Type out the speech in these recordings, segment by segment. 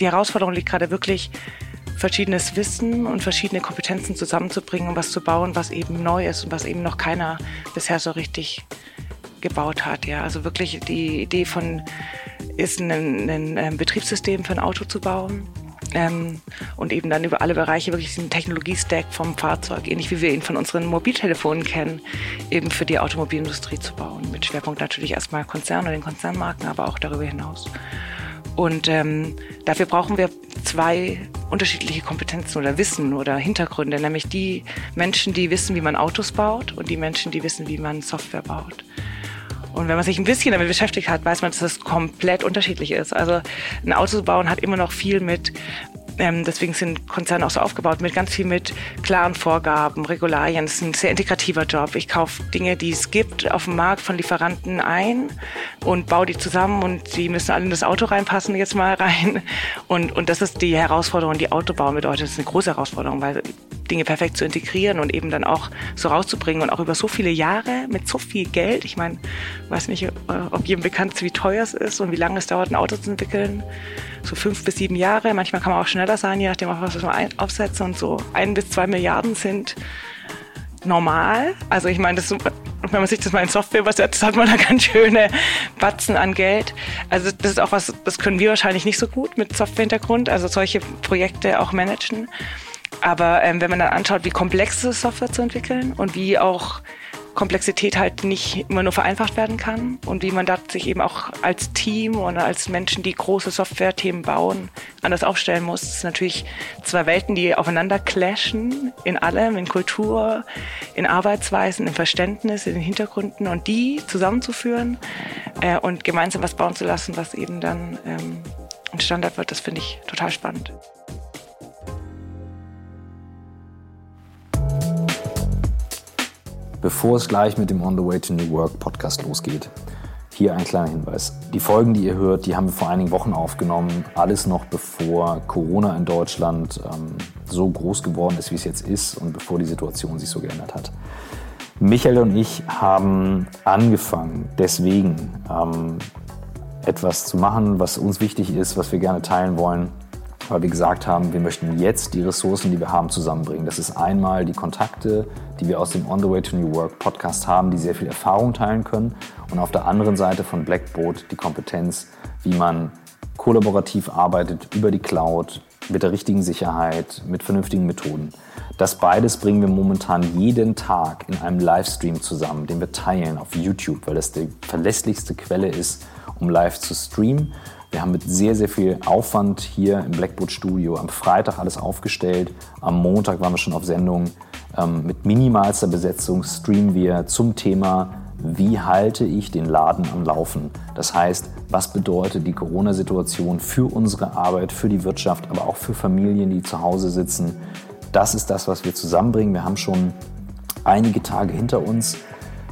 die Herausforderung liegt gerade wirklich, verschiedenes Wissen und verschiedene Kompetenzen zusammenzubringen, um was zu bauen, was eben neu ist und was eben noch keiner bisher so richtig gebaut hat. Ja, also wirklich die Idee von ist ein, ein, ein Betriebssystem für ein Auto zu bauen. Ähm, und eben dann über alle Bereiche wirklich diesen Technologiestack vom Fahrzeug, ähnlich wie wir ihn von unseren Mobiltelefonen kennen, eben für die Automobilindustrie zu bauen. Mit Schwerpunkt natürlich erstmal Konzern und den Konzernmarken, aber auch darüber hinaus. Und ähm, dafür brauchen wir zwei unterschiedliche Kompetenzen oder Wissen oder Hintergründe, nämlich die Menschen, die wissen, wie man Autos baut und die Menschen, die wissen, wie man Software baut. Und wenn man sich ein bisschen damit beschäftigt hat, weiß man, dass das komplett unterschiedlich ist. Also ein Auto zu bauen hat immer noch viel mit ähm, deswegen sind Konzerne auch so aufgebaut, mit ganz viel mit klaren Vorgaben, Regularien. Es ist ein sehr integrativer Job. Ich kaufe Dinge, die es gibt, auf dem Markt von Lieferanten ein und baue die zusammen und die müssen alle in das Auto reinpassen, jetzt mal rein. Und, und das ist die Herausforderung, die Autobau bedeutet. Das ist eine große Herausforderung, weil Dinge perfekt zu integrieren und eben dann auch so rauszubringen und auch über so viele Jahre mit so viel Geld. Ich meine, weiß nicht, ob jedem bekannt ist, wie teuer es ist und wie lange es dauert, ein Auto zu entwickeln. So fünf bis sieben Jahre. Manchmal kann man auch schneller sein, je nachdem, was man aufsetzt. Und so ein bis zwei Milliarden sind normal. Also ich meine, das, wenn man sich das mal in Software übersetzt, hat man da ganz schöne Batzen an Geld. Also das ist auch was, das können wir wahrscheinlich nicht so gut mit Software-Hintergrund, also solche Projekte auch managen. Aber ähm, wenn man dann anschaut, wie komplex ist, Software zu entwickeln und wie auch Komplexität halt nicht immer nur vereinfacht werden kann und wie man da sich eben auch als Team oder als Menschen, die große Software-Themen bauen, anders aufstellen muss. Das sind natürlich zwei Welten, die aufeinander clashen in allem, in Kultur, in Arbeitsweisen, im Verständnis, in den Hintergründen und die zusammenzuführen äh, und gemeinsam was bauen zu lassen, was eben dann ähm, ein Standard wird, das finde ich total spannend. Bevor es gleich mit dem On the Way to New Work Podcast losgeht, hier ein kleiner Hinweis. Die Folgen, die ihr hört, die haben wir vor einigen Wochen aufgenommen. Alles noch bevor Corona in Deutschland ähm, so groß geworden ist, wie es jetzt ist und bevor die Situation sich so geändert hat. Michael und ich haben angefangen, deswegen ähm, etwas zu machen, was uns wichtig ist, was wir gerne teilen wollen weil wir gesagt haben, wir möchten jetzt die Ressourcen, die wir haben, zusammenbringen. Das ist einmal die Kontakte, die wir aus dem On the Way to New Work Podcast haben, die sehr viel Erfahrung teilen können. Und auf der anderen Seite von Blackboard die Kompetenz, wie man kollaborativ arbeitet über die Cloud, mit der richtigen Sicherheit, mit vernünftigen Methoden. Das beides bringen wir momentan jeden Tag in einem Livestream zusammen, den wir teilen auf YouTube, weil das die verlässlichste Quelle ist, um live zu streamen. Wir haben mit sehr, sehr viel Aufwand hier im Blackboard Studio am Freitag alles aufgestellt. Am Montag waren wir schon auf Sendung. Ähm, mit minimalster Besetzung streamen wir zum Thema, wie halte ich den Laden am Laufen? Das heißt, was bedeutet die Corona-Situation für unsere Arbeit, für die Wirtschaft, aber auch für Familien, die zu Hause sitzen? Das ist das, was wir zusammenbringen. Wir haben schon einige Tage hinter uns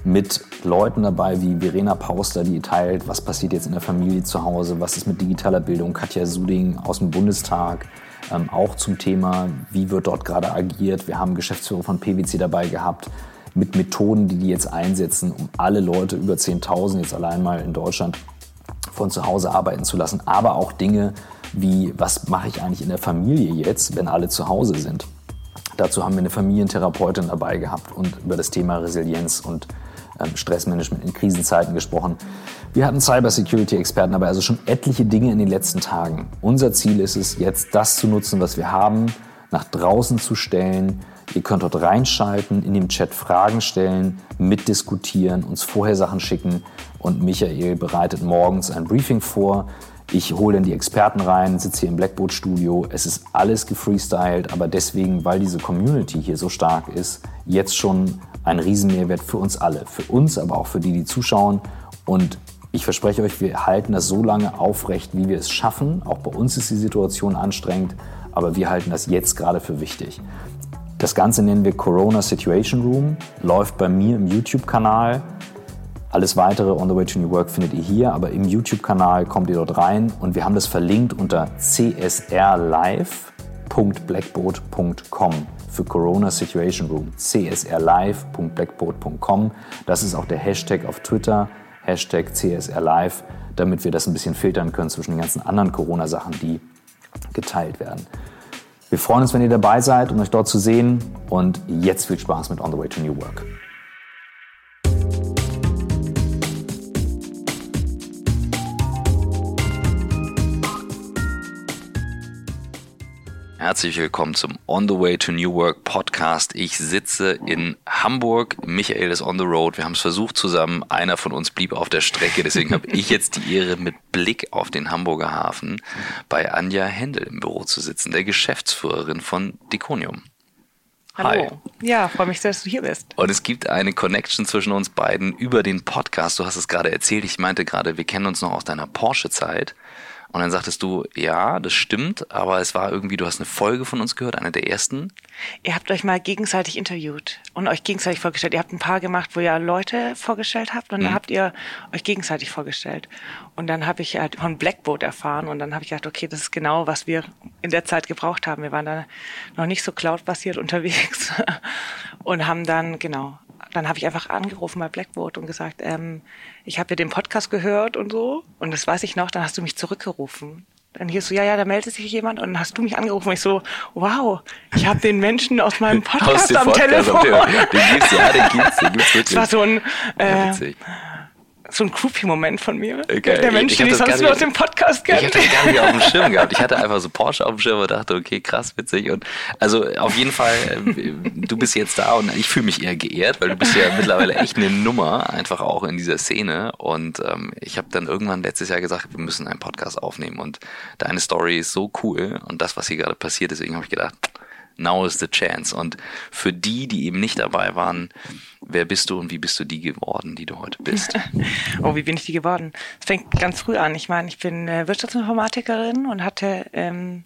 mit Leuten dabei wie Verena Pauster, die teilt, was passiert jetzt in der Familie zu Hause, was ist mit digitaler Bildung, Katja Suding aus dem Bundestag, ähm, auch zum Thema, wie wird dort gerade agiert. Wir haben Geschäftsführer von PwC dabei gehabt mit Methoden, die die jetzt einsetzen, um alle Leute über 10.000 jetzt allein mal in Deutschland von zu Hause arbeiten zu lassen, aber auch Dinge wie, was mache ich eigentlich in der Familie jetzt, wenn alle zu Hause sind. Dazu haben wir eine Familientherapeutin dabei gehabt und über das Thema Resilienz und Stressmanagement in Krisenzeiten gesprochen. Wir hatten Cybersecurity-Experten dabei, also schon etliche Dinge in den letzten Tagen. Unser Ziel ist es, jetzt das zu nutzen, was wir haben, nach draußen zu stellen. Ihr könnt dort reinschalten, in dem Chat Fragen stellen, mitdiskutieren, uns vorher Sachen schicken und Michael bereitet morgens ein Briefing vor. Ich hole dann die Experten rein, sitze hier im Blackboard-Studio. Es ist alles gefreestylt, aber deswegen, weil diese Community hier so stark ist, jetzt schon ein Riesenmehrwert für uns alle. Für uns, aber auch für die, die zuschauen. Und ich verspreche euch, wir halten das so lange aufrecht, wie wir es schaffen. Auch bei uns ist die Situation anstrengend, aber wir halten das jetzt gerade für wichtig. Das Ganze nennen wir Corona Situation Room, läuft bei mir im YouTube-Kanal. Alles weitere On the Way to New Work findet ihr hier, aber im YouTube-Kanal kommt ihr dort rein und wir haben das verlinkt unter csrlive.blackboard.com für Corona Situation Room, csrlive.blackboard.com. Das ist auch der Hashtag auf Twitter, Hashtag CSRLive, damit wir das ein bisschen filtern können zwischen den ganzen anderen Corona-Sachen, die geteilt werden. Wir freuen uns, wenn ihr dabei seid und euch dort zu sehen. Und jetzt viel Spaß mit On the Way to New Work. Herzlich willkommen zum On the Way to New Work Podcast. Ich sitze in Hamburg. Michael ist on the road. Wir haben es versucht zusammen. Einer von uns blieb auf der Strecke. Deswegen habe ich jetzt die Ehre, mit Blick auf den Hamburger Hafen bei Anja Händel im Büro zu sitzen, der Geschäftsführerin von Diconium. Hallo. Hi. Ja, freue mich, dass du hier bist. Und es gibt eine Connection zwischen uns beiden über den Podcast. Du hast es gerade erzählt. Ich meinte gerade, wir kennen uns noch aus deiner Porsche-Zeit. Und dann sagtest du, ja, das stimmt, aber es war irgendwie, du hast eine Folge von uns gehört, eine der ersten. Ihr habt euch mal gegenseitig interviewt und euch gegenseitig vorgestellt. Ihr habt ein paar gemacht, wo ihr Leute vorgestellt habt und mhm. dann habt ihr euch gegenseitig vorgestellt. Und dann habe ich halt von Blackboat erfahren und dann habe ich gedacht, okay, das ist genau, was wir in der Zeit gebraucht haben. Wir waren da noch nicht so cloud-basiert unterwegs und haben dann, genau, dann habe ich einfach angerufen bei Blackboard und gesagt, ähm, ich habe ja den Podcast gehört und so. Und das weiß ich noch, dann hast du mich zurückgerufen. Dann hier so, ja, ja, da meldet sich jemand und dann hast du mich angerufen und ich so, wow, ich habe den Menschen aus meinem Podcast, aus am Podcast Telefon. Telefon. Den gibt's, ja, den gibt's, den gibt's wirklich. Das war so ein, äh, ja, so ein Groupie-Moment von mir. Okay. Der Mensch, den ich sonst nur aus dem Podcast kenne. Ich hatte das gar nicht auf dem Schirm gehabt. Ich hatte einfach so Porsche auf dem Schirm und dachte, okay, krass, witzig. Und also auf jeden Fall, äh, du bist jetzt da und ich fühle mich eher geehrt, weil du bist ja mittlerweile echt eine Nummer, einfach auch in dieser Szene. Und ähm, ich habe dann irgendwann letztes Jahr gesagt, wir müssen einen Podcast aufnehmen. Und deine Story ist so cool und das, was hier gerade passiert, deswegen habe ich gedacht, now is the chance. Und für die, die eben nicht dabei waren, wer bist du und wie bist du die geworden, die du heute bist? oh, wie bin ich die geworden? Es fängt ganz früh an. Ich meine, ich bin äh, Wirtschaftsinformatikerin und hatte, ähm,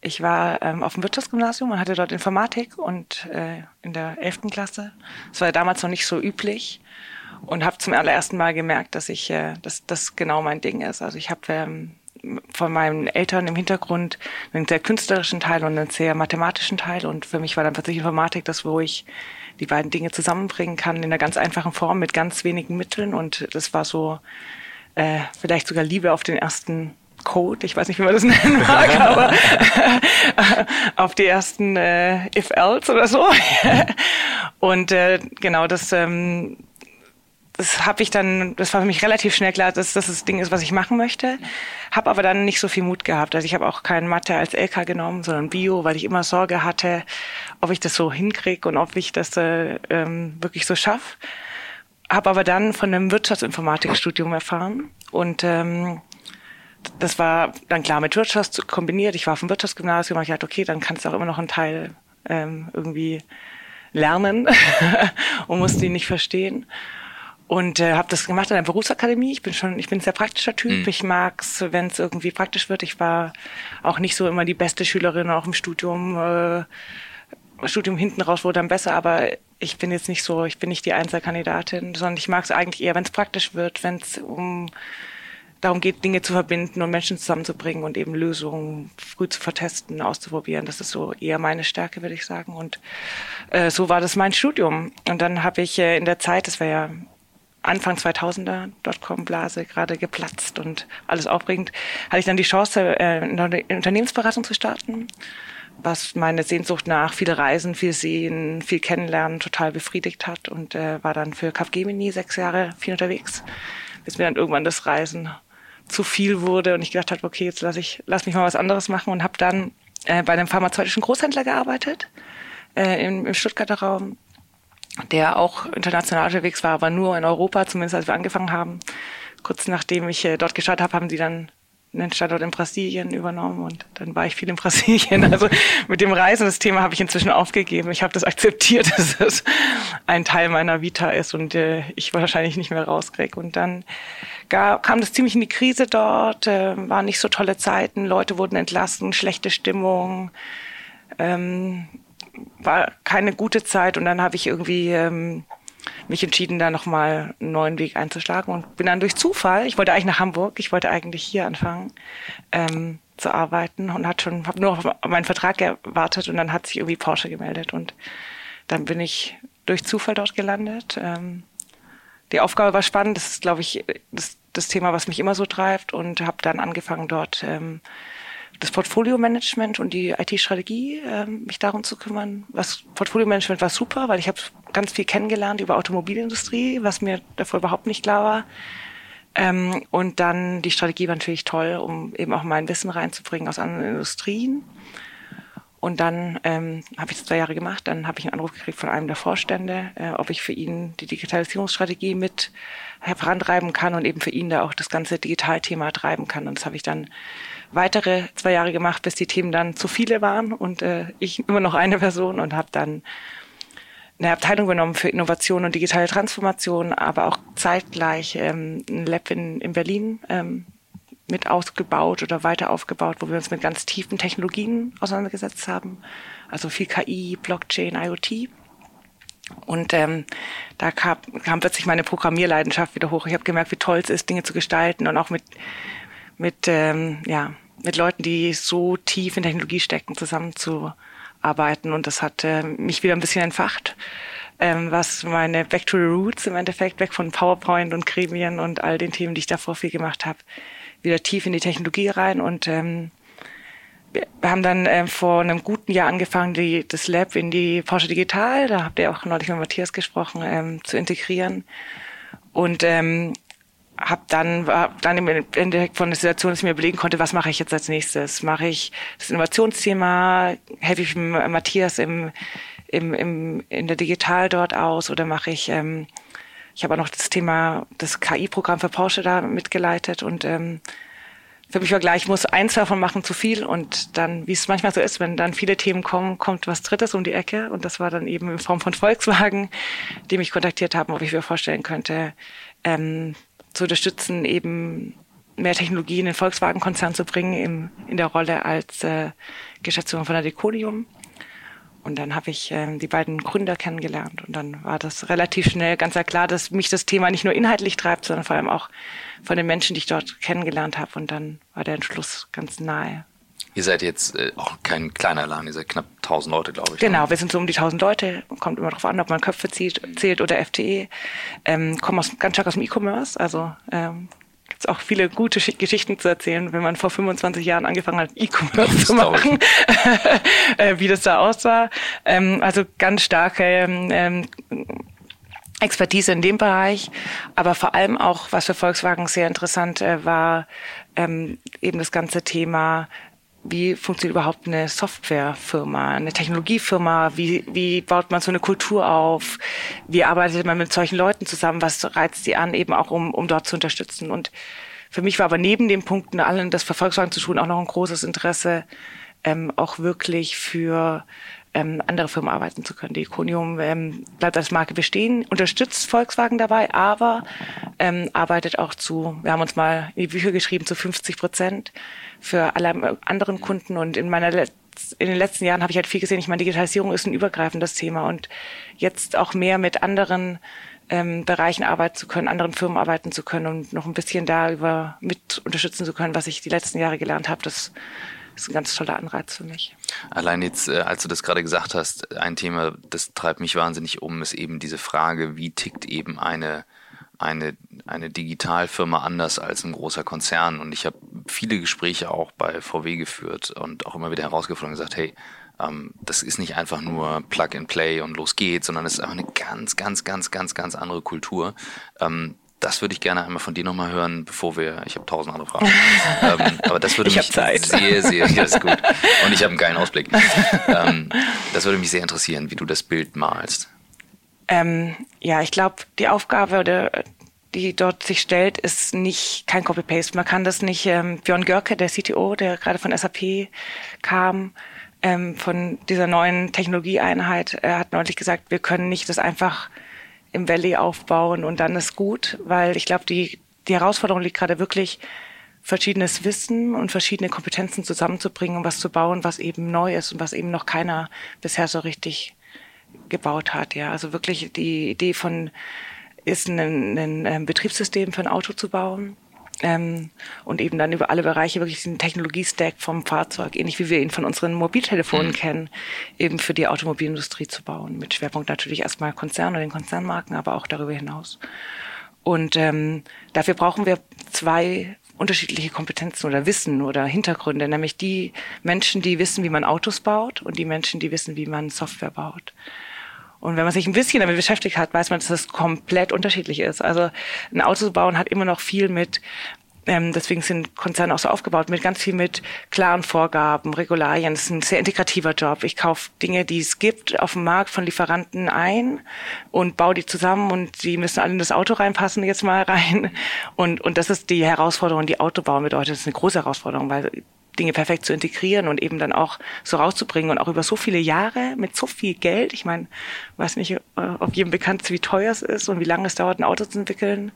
ich war ähm, auf dem Wirtschaftsgymnasium und hatte dort Informatik und äh, in der elften Klasse. Das war damals noch nicht so üblich und habe zum allerersten Mal gemerkt, dass ich, äh, dass das genau mein Ding ist. Also ich habe ähm, von meinen Eltern im Hintergrund einen sehr künstlerischen Teil und einen sehr mathematischen Teil. Und für mich war dann plötzlich Informatik das, wo ich die beiden Dinge zusammenbringen kann in einer ganz einfachen Form mit ganz wenigen Mitteln. Und das war so äh, vielleicht sogar Liebe auf den ersten Code, ich weiß nicht, wie man das nennen mag, aber auf die ersten äh, If-Else oder so. und äh, genau das ähm, das habe ich dann, das war für mich relativ schnell klar, dass das das Ding ist, was ich machen möchte. Habe aber dann nicht so viel Mut gehabt. Also ich habe auch kein Mathe als LK genommen, sondern Bio, weil ich immer Sorge hatte, ob ich das so hinkriege und ob ich das äh, ähm, wirklich so schaffe. Habe aber dann von einem Wirtschaftsinformatikstudium erfahren und ähm, das war dann klar mit Wirtschaft kombiniert. Ich war vom Wirtschaftsgymnasium und ich dachte, okay, dann kannst du auch immer noch einen Teil ähm, irgendwie lernen und musst ihn nicht verstehen und äh, habe das gemacht in der Berufsakademie. Ich bin schon, ich bin ein sehr praktischer Typ. Mhm. Ich mag's, wenn es irgendwie praktisch wird. Ich war auch nicht so immer die beste Schülerin, auch im Studium. Äh, Studium hinten raus wurde dann besser, aber ich bin jetzt nicht so, ich bin nicht die Einzelkandidatin, sondern ich mag es eigentlich eher, wenn es praktisch wird, wenn es um darum geht, Dinge zu verbinden und Menschen zusammenzubringen und eben Lösungen früh zu vertesten, auszuprobieren. Das ist so eher meine Stärke, würde ich sagen. Und äh, so war das mein Studium. Und dann habe ich äh, in der Zeit, das war ja Anfang 2000er Dotcom-Blase gerade geplatzt und alles aufregend, hatte ich dann die Chance, äh, eine Unternehmensberatung zu starten, was meine Sehnsucht nach viel Reisen, viel Sehen, viel Kennenlernen total befriedigt hat und äh, war dann für Capgemini sechs Jahre viel unterwegs, bis mir dann irgendwann das Reisen zu viel wurde und ich gedacht habe, okay, jetzt lass ich lass mich mal was anderes machen und habe dann äh, bei einem pharmazeutischen Großhändler gearbeitet äh, im, im Stuttgarter Raum der auch international unterwegs war, aber nur in Europa, zumindest als wir angefangen haben. Kurz nachdem ich äh, dort gestartet habe, haben die dann einen Standort in Brasilien übernommen und dann war ich viel in Brasilien. Also mit dem Reisen, das Thema habe ich inzwischen aufgegeben. Ich habe das akzeptiert, dass es ein Teil meiner Vita ist und äh, ich wahrscheinlich nicht mehr rauskriege. Und dann gab, kam das ziemlich in die Krise dort, äh, waren nicht so tolle Zeiten, Leute wurden entlassen, schlechte Stimmung. Ähm, war keine gute Zeit und dann habe ich irgendwie ähm, mich entschieden, da nochmal einen neuen Weg einzuschlagen und bin dann durch Zufall, ich wollte eigentlich nach Hamburg, ich wollte eigentlich hier anfangen ähm, zu arbeiten und hat schon, habe nur auf meinen Vertrag gewartet und dann hat sich irgendwie Porsche gemeldet und dann bin ich durch Zufall dort gelandet. Ähm, die Aufgabe war spannend, das ist, glaube ich, das, das Thema, was mich immer so treibt und habe dann angefangen dort ähm, das Portfolio-Management und die IT-Strategie, äh, mich darum zu kümmern. Was Portfolio-Management war super, weil ich habe ganz viel kennengelernt über Automobilindustrie, was mir davor überhaupt nicht klar war. Ähm, und dann die Strategie war natürlich toll, um eben auch mein Wissen reinzubringen aus anderen Industrien. Und dann ähm, habe ich das zwei Jahre gemacht. Dann habe ich einen Anruf gekriegt von einem der Vorstände, äh, ob ich für ihn die Digitalisierungsstrategie mit vorantreiben kann und eben für ihn da auch das ganze Digitalthema treiben kann. Und das habe ich dann weitere zwei Jahre gemacht, bis die Themen dann zu viele waren und äh, ich immer noch eine Person und habe dann eine Abteilung genommen für Innovation und digitale Transformation, aber auch zeitgleich ähm, ein Lab in, in Berlin ähm, mit ausgebaut oder weiter aufgebaut, wo wir uns mit ganz tiefen Technologien auseinandergesetzt haben. Also viel KI, Blockchain, IoT. Und ähm, da kam, kam plötzlich meine Programmierleidenschaft wieder hoch. Ich habe gemerkt, wie toll es ist, Dinge zu gestalten und auch mit, mit, ähm, ja, mit Leuten, die so tief in Technologie stecken, zusammenzuarbeiten. Und das hat äh, mich wieder ein bisschen entfacht, ähm, was meine Back to the Roots im Endeffekt, weg von PowerPoint und Gremien und all den Themen, die ich davor viel gemacht habe, wieder tief in die Technologie rein und ähm, wir haben dann äh, vor einem guten Jahr angefangen, die, das Lab in die Porsche Digital, da habt ihr auch neulich mit Matthias gesprochen, ähm, zu integrieren. Und ähm, habe dann war dann im Endeffekt von der Situation, dass ich mir überlegen konnte, was mache ich jetzt als nächstes? Mache ich das Innovationsthema? Helfe ich Matthias im, im, im, in der Digital dort aus oder mache ich ähm, ich habe auch noch das Thema, das KI-Programm für Porsche da mitgeleitet und ähm, für mich war gleich, ich muss eins davon machen zu viel und dann, wie es manchmal so ist, wenn dann viele Themen kommen, kommt was Drittes um die Ecke und das war dann eben in Form von Volkswagen, die mich kontaktiert haben, ob ich mir vorstellen könnte, ähm, zu unterstützen, eben mehr Technologie in den Volkswagen-Konzern zu bringen im, in der Rolle als äh, Geschäftsführer von der Decodium. Und dann habe ich äh, die beiden Gründer kennengelernt und dann war das relativ schnell ganz klar, dass mich das Thema nicht nur inhaltlich treibt, sondern vor allem auch von den Menschen, die ich dort kennengelernt habe. Und dann war der Entschluss ganz nahe. Ihr seid jetzt äh, auch kein kleiner Laden, ihr seid knapp 1000 Leute, glaube ich. Genau, ne? wir sind so um die 1000 Leute. Kommt immer darauf an, ob man Köpfe zieht, zählt oder FTE. Ähm, kommen aus, ganz stark aus dem E-Commerce. Also ähm, es auch viele gute Geschichten zu erzählen, wenn man vor 25 Jahren angefangen hat, E-Commerce zu machen, äh, wie das da aussah. Ähm, also ganz starke ähm, Expertise in dem Bereich, aber vor allem auch, was für Volkswagen sehr interessant äh, war, ähm, eben das ganze Thema wie funktioniert überhaupt eine Softwarefirma, eine Technologiefirma, wie, wie baut man so eine Kultur auf, wie arbeitet man mit solchen Leuten zusammen, was reizt sie an, eben auch um, um dort zu unterstützen. Und für mich war aber neben den Punkten allen, das für Volkswagen zu tun, auch noch ein großes Interesse, ähm, auch wirklich für ähm, andere Firmen arbeiten zu können. Die Iconium ähm, bleibt als Marke bestehen, unterstützt Volkswagen dabei, aber ähm, arbeitet auch zu, wir haben uns mal in die Bücher geschrieben, zu 50 Prozent für alle anderen Kunden. Und in meiner Let in den letzten Jahren habe ich halt viel gesehen, ich meine, Digitalisierung ist ein übergreifendes Thema und jetzt auch mehr mit anderen ähm, Bereichen arbeiten zu können, anderen Firmen arbeiten zu können und noch ein bisschen darüber mit unterstützen zu können, was ich die letzten Jahre gelernt habe, das ist ein ganz toller Anreiz für mich. Allein jetzt, äh, als du das gerade gesagt hast, ein Thema, das treibt mich wahnsinnig um, ist eben diese Frage, wie tickt eben eine, eine, eine Digitalfirma anders als ein großer Konzern? Und ich habe viele Gespräche auch bei VW geführt und auch immer wieder herausgefunden und gesagt, hey, ähm, das ist nicht einfach nur Plug and Play und los geht's, sondern es ist einfach eine ganz, ganz, ganz, ganz, ganz andere Kultur. Ähm, das würde ich gerne einmal von dir nochmal hören, bevor wir, ich habe tausend andere Fragen, ähm, aber das würde ich mich Zeit. sehr, sehr, ja, ist gut. Und ich habe einen geilen Ausblick. Ähm, das würde mich sehr interessieren, wie du das Bild malst. Ähm, ja, ich glaube, die Aufgabe oder die dort sich stellt, ist nicht kein Copy-Paste. Man kann das nicht, ähm, Björn Görke, der CTO, der gerade von SAP kam, ähm, von dieser neuen Technologieeinheit, er hat neulich gesagt, wir können nicht das einfach im Valley aufbauen und dann ist gut, weil ich glaube, die, die Herausforderung liegt gerade wirklich, verschiedenes Wissen und verschiedene Kompetenzen zusammenzubringen, um was zu bauen, was eben neu ist und was eben noch keiner bisher so richtig gebaut hat. Ja, also wirklich die Idee von ist ein, ein, ein ähm, Betriebssystem für ein Auto zu bauen ähm, und eben dann über alle Bereiche wirklich den Technologiestack vom Fahrzeug, ähnlich wie wir ihn von unseren Mobiltelefonen mhm. kennen, eben für die Automobilindustrie zu bauen. Mit Schwerpunkt natürlich erstmal Konzern und den Konzernmarken, aber auch darüber hinaus. Und ähm, dafür brauchen wir zwei unterschiedliche Kompetenzen oder Wissen oder Hintergründe, nämlich die Menschen, die wissen, wie man Autos baut und die Menschen, die wissen, wie man Software baut. Und wenn man sich ein bisschen damit beschäftigt hat, weiß man, dass das komplett unterschiedlich ist. Also ein Auto zu bauen hat immer noch viel mit ähm, deswegen sind Konzerne auch so aufgebaut mit ganz viel mit klaren Vorgaben, Regularien. Es ist ein sehr integrativer Job. Ich kaufe Dinge, die es gibt, auf dem Markt von Lieferanten ein und baue die zusammen und die müssen alle in das Auto reinpassen jetzt mal rein. Und, und das ist die Herausforderung, die Auto bauen bedeutet. Das ist eine große Herausforderung, weil Dinge perfekt zu integrieren und eben dann auch so rauszubringen und auch über so viele Jahre mit so viel Geld. Ich meine, weiß nicht, äh, ob jedem bekannt ist, wie teuer es ist und wie lange es dauert, ein Auto zu entwickeln.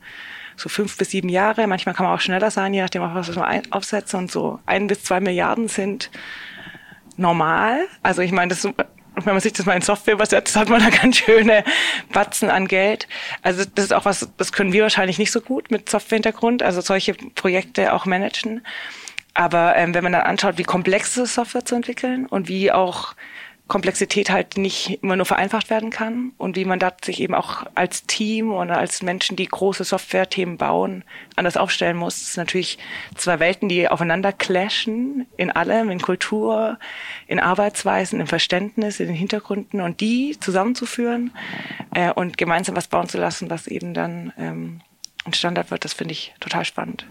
So fünf bis sieben Jahre. Manchmal kann man auch schneller sein, je nachdem, was man aufsetzt. Und so ein bis zwei Milliarden sind normal. Also ich meine, das wenn man sich das mal in Software übersetzt, hat man da ganz schöne Batzen an Geld. Also das ist auch was, das können wir wahrscheinlich nicht so gut mit Software-Hintergrund, also solche Projekte auch managen. Aber ähm, wenn man dann anschaut, wie komplex ist, Software zu entwickeln und wie auch Komplexität halt nicht immer nur vereinfacht werden kann und wie man da sich eben auch als Team oder als Menschen, die große Software-Themen bauen, anders aufstellen muss. Das sind natürlich zwei Welten, die aufeinander clashen in allem, in Kultur, in Arbeitsweisen, im Verständnis, in den Hintergründen und die zusammenzuführen äh, und gemeinsam was bauen zu lassen, was eben dann ähm, ein Standard wird, das finde ich total spannend.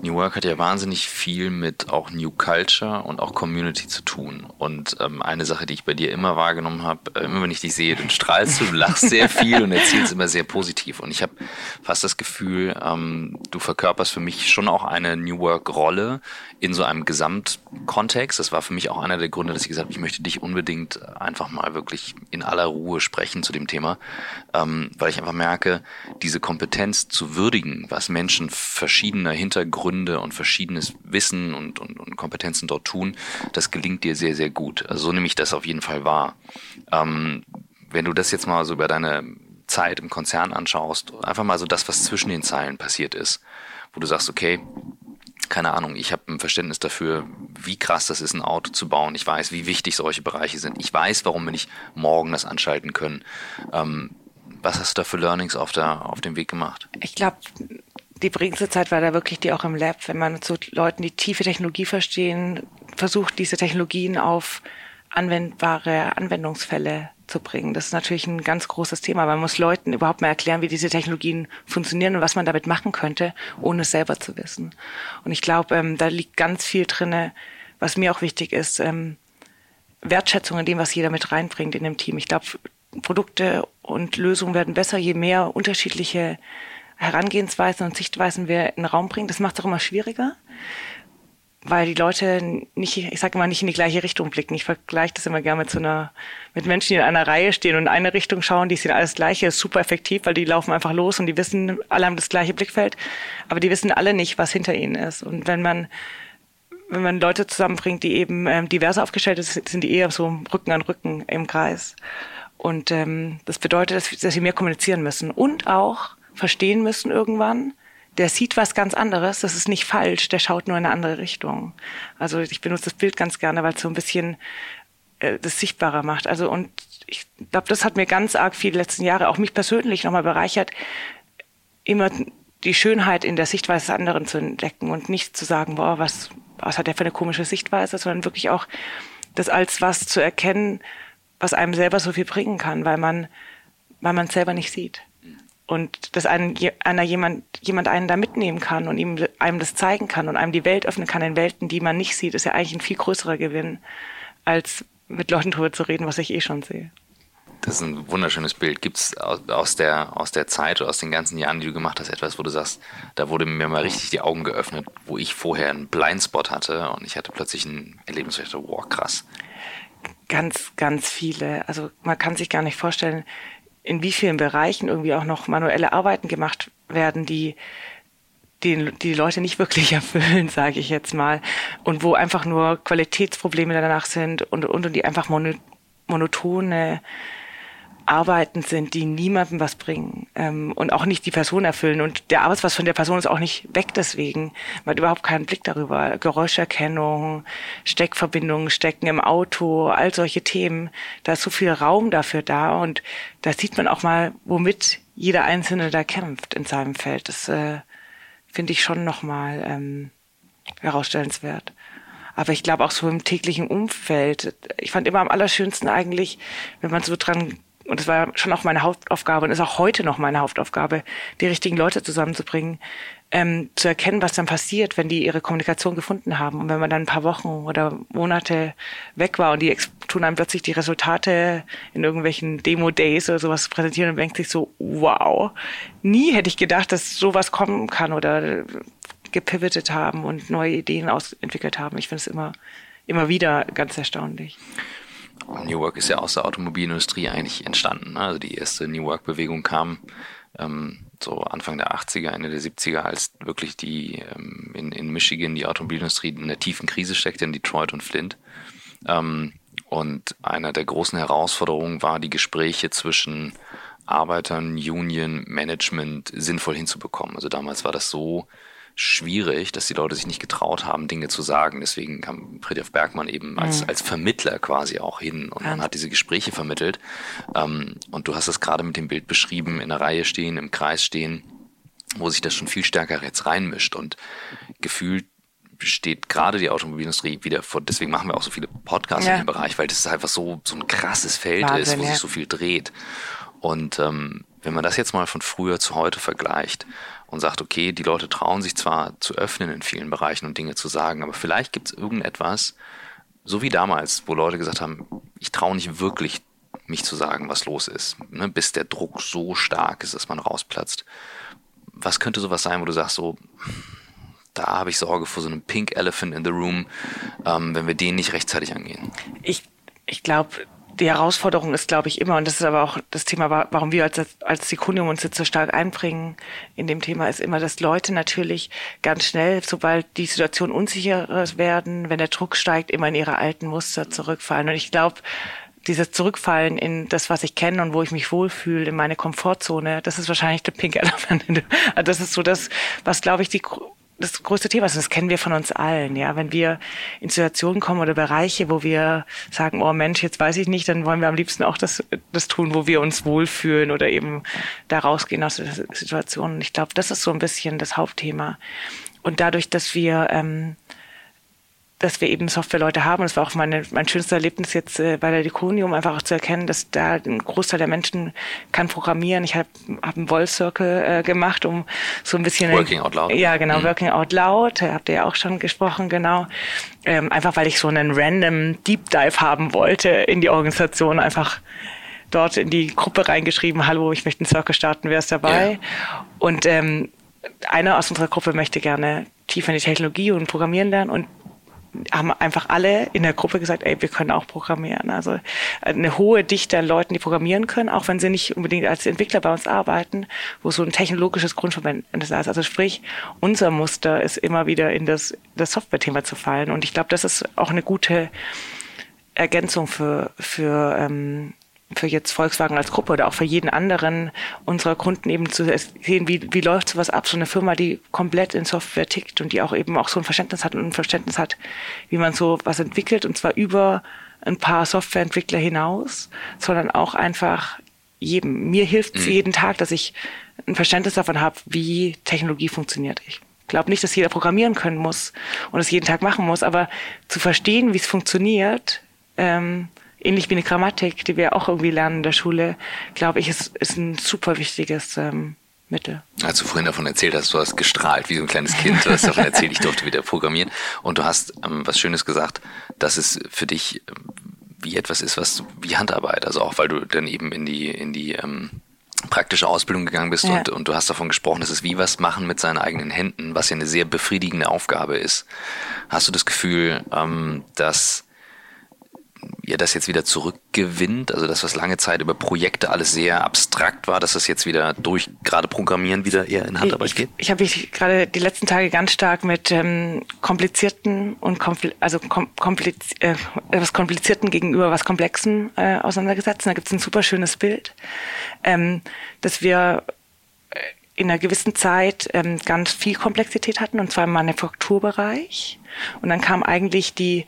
New Work hat ja wahnsinnig viel mit auch New Culture und auch Community zu tun. Und ähm, eine Sache, die ich bei dir immer wahrgenommen habe, äh, immer wenn ich dich sehe, dann strahlst du, du lachst sehr viel und erzählst immer sehr positiv. Und ich habe fast das Gefühl, ähm, du verkörperst für mich schon auch eine New Work-Rolle in so einem Gesamtkontext. Das war für mich auch einer der Gründe, dass ich gesagt habe, ich möchte dich unbedingt einfach mal wirklich in aller Ruhe sprechen zu dem Thema, ähm, weil ich einfach merke, diese Kompetenz zu würdigen, was Menschen verschiedener Hintergründe und verschiedenes Wissen und, und, und Kompetenzen dort tun, das gelingt dir sehr, sehr gut. Also so nehme ich das auf jeden Fall wahr. Ähm, wenn du das jetzt mal so über deine Zeit im Konzern anschaust, einfach mal so das, was zwischen den Zeilen passiert ist, wo du sagst, okay, keine Ahnung, ich habe ein Verständnis dafür, wie krass das ist, ein Auto zu bauen. Ich weiß, wie wichtig solche Bereiche sind. Ich weiß, warum wir nicht morgen das anschalten können. Ähm, was hast du da für Learnings auf, der, auf dem Weg gemacht? Ich glaube, die prägendste Zeit war da wirklich die auch im Lab, wenn man zu Leuten, die tiefe Technologie verstehen, versucht, diese Technologien auf anwendbare Anwendungsfälle zu bringen. Das ist natürlich ein ganz großes Thema. Man muss Leuten überhaupt mal erklären, wie diese Technologien funktionieren und was man damit machen könnte, ohne es selber zu wissen. Und ich glaube, ähm, da liegt ganz viel drinne, was mir auch wichtig ist, ähm, Wertschätzung in dem, was jeder mit reinbringt in dem Team. Ich glaube, Produkte und Lösungen werden besser, je mehr unterschiedliche Herangehensweisen und Sichtweisen wir in den Raum bringen. Das macht es auch immer schwieriger, weil die Leute nicht, ich sage immer, nicht in die gleiche Richtung blicken. Ich vergleiche das immer gerne mit so einer, mit Menschen, die in einer Reihe stehen und in eine Richtung schauen, die sehen alles Gleiche, ist super effektiv, weil die laufen einfach los und die wissen, alle haben das gleiche Blickfeld, aber die wissen alle nicht, was hinter ihnen ist. Und wenn man wenn man Leute zusammenbringt, die eben ähm, diverse aufgestellt sind, sind die eher so Rücken an Rücken im Kreis. Und ähm, das bedeutet, dass, dass sie mehr kommunizieren müssen und auch verstehen müssen irgendwann, der sieht was ganz anderes, das ist nicht falsch, der schaut nur in eine andere Richtung. Also ich benutze das Bild ganz gerne, weil es so ein bisschen äh, das sichtbarer macht. Also und ich glaube, das hat mir ganz arg viel die letzten Jahre, auch mich persönlich nochmal bereichert, immer die Schönheit in der Sichtweise des anderen zu entdecken und nicht zu sagen, boah, was, was hat der für eine komische Sichtweise, sondern wirklich auch das als was zu erkennen, was einem selber so viel bringen kann, weil man, weil man es selber nicht sieht. Und dass einen, einer jemand, jemand einen da mitnehmen kann und ihm, einem das zeigen kann und einem die Welt öffnen kann in Welten, die man nicht sieht, ist ja eigentlich ein viel größerer Gewinn, als mit Leuten drüber zu reden, was ich eh schon sehe. Das ist ein wunderschönes Bild. Gibt es aus der, aus der Zeit oder aus den ganzen Jahren, die du gemacht hast, etwas, wo du sagst, da wurde mir mal richtig die Augen geöffnet, wo ich vorher einen Blindspot hatte und ich hatte plötzlich ein Erlebnis, wo ich dachte, wow, krass ganz, ganz viele. Also man kann sich gar nicht vorstellen, in wie vielen Bereichen irgendwie auch noch manuelle Arbeiten gemacht werden, die die, die Leute nicht wirklich erfüllen, sage ich jetzt mal, und wo einfach nur Qualitätsprobleme danach sind und, und, und die einfach monotone Arbeiten sind, die niemandem was bringen ähm, und auch nicht die Person erfüllen. Und der Arbeitsplatz von der Person ist auch nicht weg deswegen. Man hat überhaupt keinen Blick darüber. Geräuscherkennung, Steckverbindungen, Stecken im Auto, all solche Themen. Da ist so viel Raum dafür da und da sieht man auch mal, womit jeder Einzelne da kämpft in seinem Feld. Das äh, finde ich schon nochmal ähm, herausstellenswert. Aber ich glaube auch so im täglichen Umfeld. Ich fand immer am allerschönsten eigentlich, wenn man so dran und es war schon auch meine Hauptaufgabe und ist auch heute noch meine Hauptaufgabe, die richtigen Leute zusammenzubringen, ähm, zu erkennen, was dann passiert, wenn die ihre Kommunikation gefunden haben. Und wenn man dann ein paar Wochen oder Monate weg war und die tun dann plötzlich die Resultate in irgendwelchen Demo-Days oder sowas präsentieren und denkt sich so, wow, nie hätte ich gedacht, dass sowas kommen kann oder gepivotet haben und neue Ideen ausentwickelt haben. Ich finde es immer, immer wieder ganz erstaunlich. New Work ist ja aus der Automobilindustrie eigentlich entstanden. Ne? Also die erste New Work-Bewegung kam ähm, so Anfang der 80er, Ende der 70er, als wirklich die ähm, in, in Michigan die Automobilindustrie in der tiefen Krise steckte, in Detroit und Flint. Ähm, und einer der großen Herausforderungen war, die Gespräche zwischen Arbeitern, Union, Management sinnvoll hinzubekommen. Also damals war das so schwierig, dass die Leute sich nicht getraut haben, Dinge zu sagen. Deswegen kam Friedrich Bergmann eben als, mhm. als Vermittler quasi auch hin und man hat diese Gespräche vermittelt. Ähm, und du hast es gerade mit dem Bild beschrieben, in der Reihe stehen, im Kreis stehen, wo sich das schon viel stärker jetzt reinmischt und gefühlt steht gerade die Automobilindustrie wieder vor, deswegen machen wir auch so viele Podcasts ja. in dem Bereich, weil das einfach so, so ein krasses Feld Wahnsinn, ist, wo ja. sich so viel dreht. Und ähm, wenn man das jetzt mal von früher zu heute vergleicht, und sagt, okay, die Leute trauen sich zwar zu öffnen in vielen Bereichen und Dinge zu sagen, aber vielleicht gibt es irgendetwas, so wie damals, wo Leute gesagt haben, ich traue nicht wirklich, mich zu sagen, was los ist, ne, bis der Druck so stark ist, dass man rausplatzt. Was könnte sowas sein, wo du sagst, so, da habe ich Sorge vor so einem Pink Elephant in the Room, ähm, wenn wir den nicht rechtzeitig angehen? Ich, ich glaube, die Herausforderung ist, glaube ich, immer, und das ist aber auch das Thema, warum wir als, als Sekundum uns jetzt so stark einbringen in dem Thema, ist immer, dass Leute natürlich ganz schnell, sobald die Situation unsicherer werden, wenn der Druck steigt, immer in ihre alten Muster zurückfallen. Und ich glaube, dieses Zurückfallen in das, was ich kenne und wo ich mich wohlfühle, in meine Komfortzone, das ist wahrscheinlich der Pink Elephant. Also das ist so das, was, glaube ich, die das größte Thema ist, das kennen wir von uns allen, ja. Wenn wir in Situationen kommen oder Bereiche, wo wir sagen, oh Mensch, jetzt weiß ich nicht, dann wollen wir am liebsten auch das, das tun, wo wir uns wohlfühlen oder eben da rausgehen aus der Situation. Ich glaube, das ist so ein bisschen das Hauptthema. Und dadurch, dass wir ähm, dass wir eben Softwareleute haben. Und das war auch meine, mein schönstes Erlebnis jetzt äh, bei der Deconium, einfach auch zu erkennen, dass da ein Großteil der Menschen kann programmieren. Ich habe hab einen Wall Circle äh, gemacht, um so ein bisschen... Working Out Loud. Ja, genau, mhm. Working Out Loud, habt ihr ja auch schon gesprochen, genau. Ähm, einfach weil ich so einen random Deep Dive haben wollte in die Organisation, einfach dort in die Gruppe reingeschrieben, hallo, ich möchte einen Circle starten, wer ist dabei? Ja. Und ähm, einer aus unserer Gruppe möchte gerne tiefer in die Technologie und Programmieren lernen und haben einfach alle in der Gruppe gesagt, ey, wir können auch programmieren. Also eine hohe Dichte an Leuten, die programmieren können, auch wenn sie nicht unbedingt als Entwickler bei uns arbeiten, wo so ein technologisches Grundverständnis ist. Also sprich, unser Muster ist immer wieder in das, das Software-Thema zu fallen. Und ich glaube, das ist auch eine gute Ergänzung für, für ähm, für jetzt Volkswagen als Gruppe oder auch für jeden anderen unserer Kunden eben zu sehen, wie, wie läuft sowas ab, so eine Firma, die komplett in Software tickt und die auch eben auch so ein Verständnis hat und ein Verständnis hat, wie man so was entwickelt und zwar über ein paar Softwareentwickler hinaus, sondern auch einfach jedem. Mir hilft es mhm. jeden Tag, dass ich ein Verständnis davon habe, wie Technologie funktioniert. Ich glaube nicht, dass jeder programmieren können muss und es jeden Tag machen muss, aber zu verstehen, wie es funktioniert, ähm, ähnlich wie eine Grammatik, die wir auch irgendwie lernen in der Schule, glaube ich, ist, ist ein super wichtiges ähm, Mittel. Als du vorhin davon erzählt hast, du hast gestrahlt wie so ein kleines Kind, du hast davon erzählt, ich durfte wieder programmieren und du hast ähm, was Schönes gesagt, dass es für dich ähm, wie etwas ist, was wie Handarbeit, also auch weil du dann eben in die in die ähm, praktische Ausbildung gegangen bist ja. und, und du hast davon gesprochen, dass es wie was machen mit seinen eigenen Händen, was ja eine sehr befriedigende Aufgabe ist. Hast du das Gefühl, ähm, dass ihr das jetzt wieder zurückgewinnt? Also das, was lange Zeit über Projekte alles sehr abstrakt war, dass das jetzt wieder durch gerade Programmieren wieder eher in Handarbeit geht? Ich, ich habe mich gerade die letzten Tage ganz stark mit ähm, komplizierten und kompl also kom kompliz äh, was komplizierten gegenüber was Komplexen äh, auseinandergesetzt. Und da gibt es ein super schönes Bild, ähm, dass wir äh, in einer gewissen Zeit ähm, ganz viel Komplexität hatten, und zwar im Manufakturbereich. Und dann kam eigentlich die,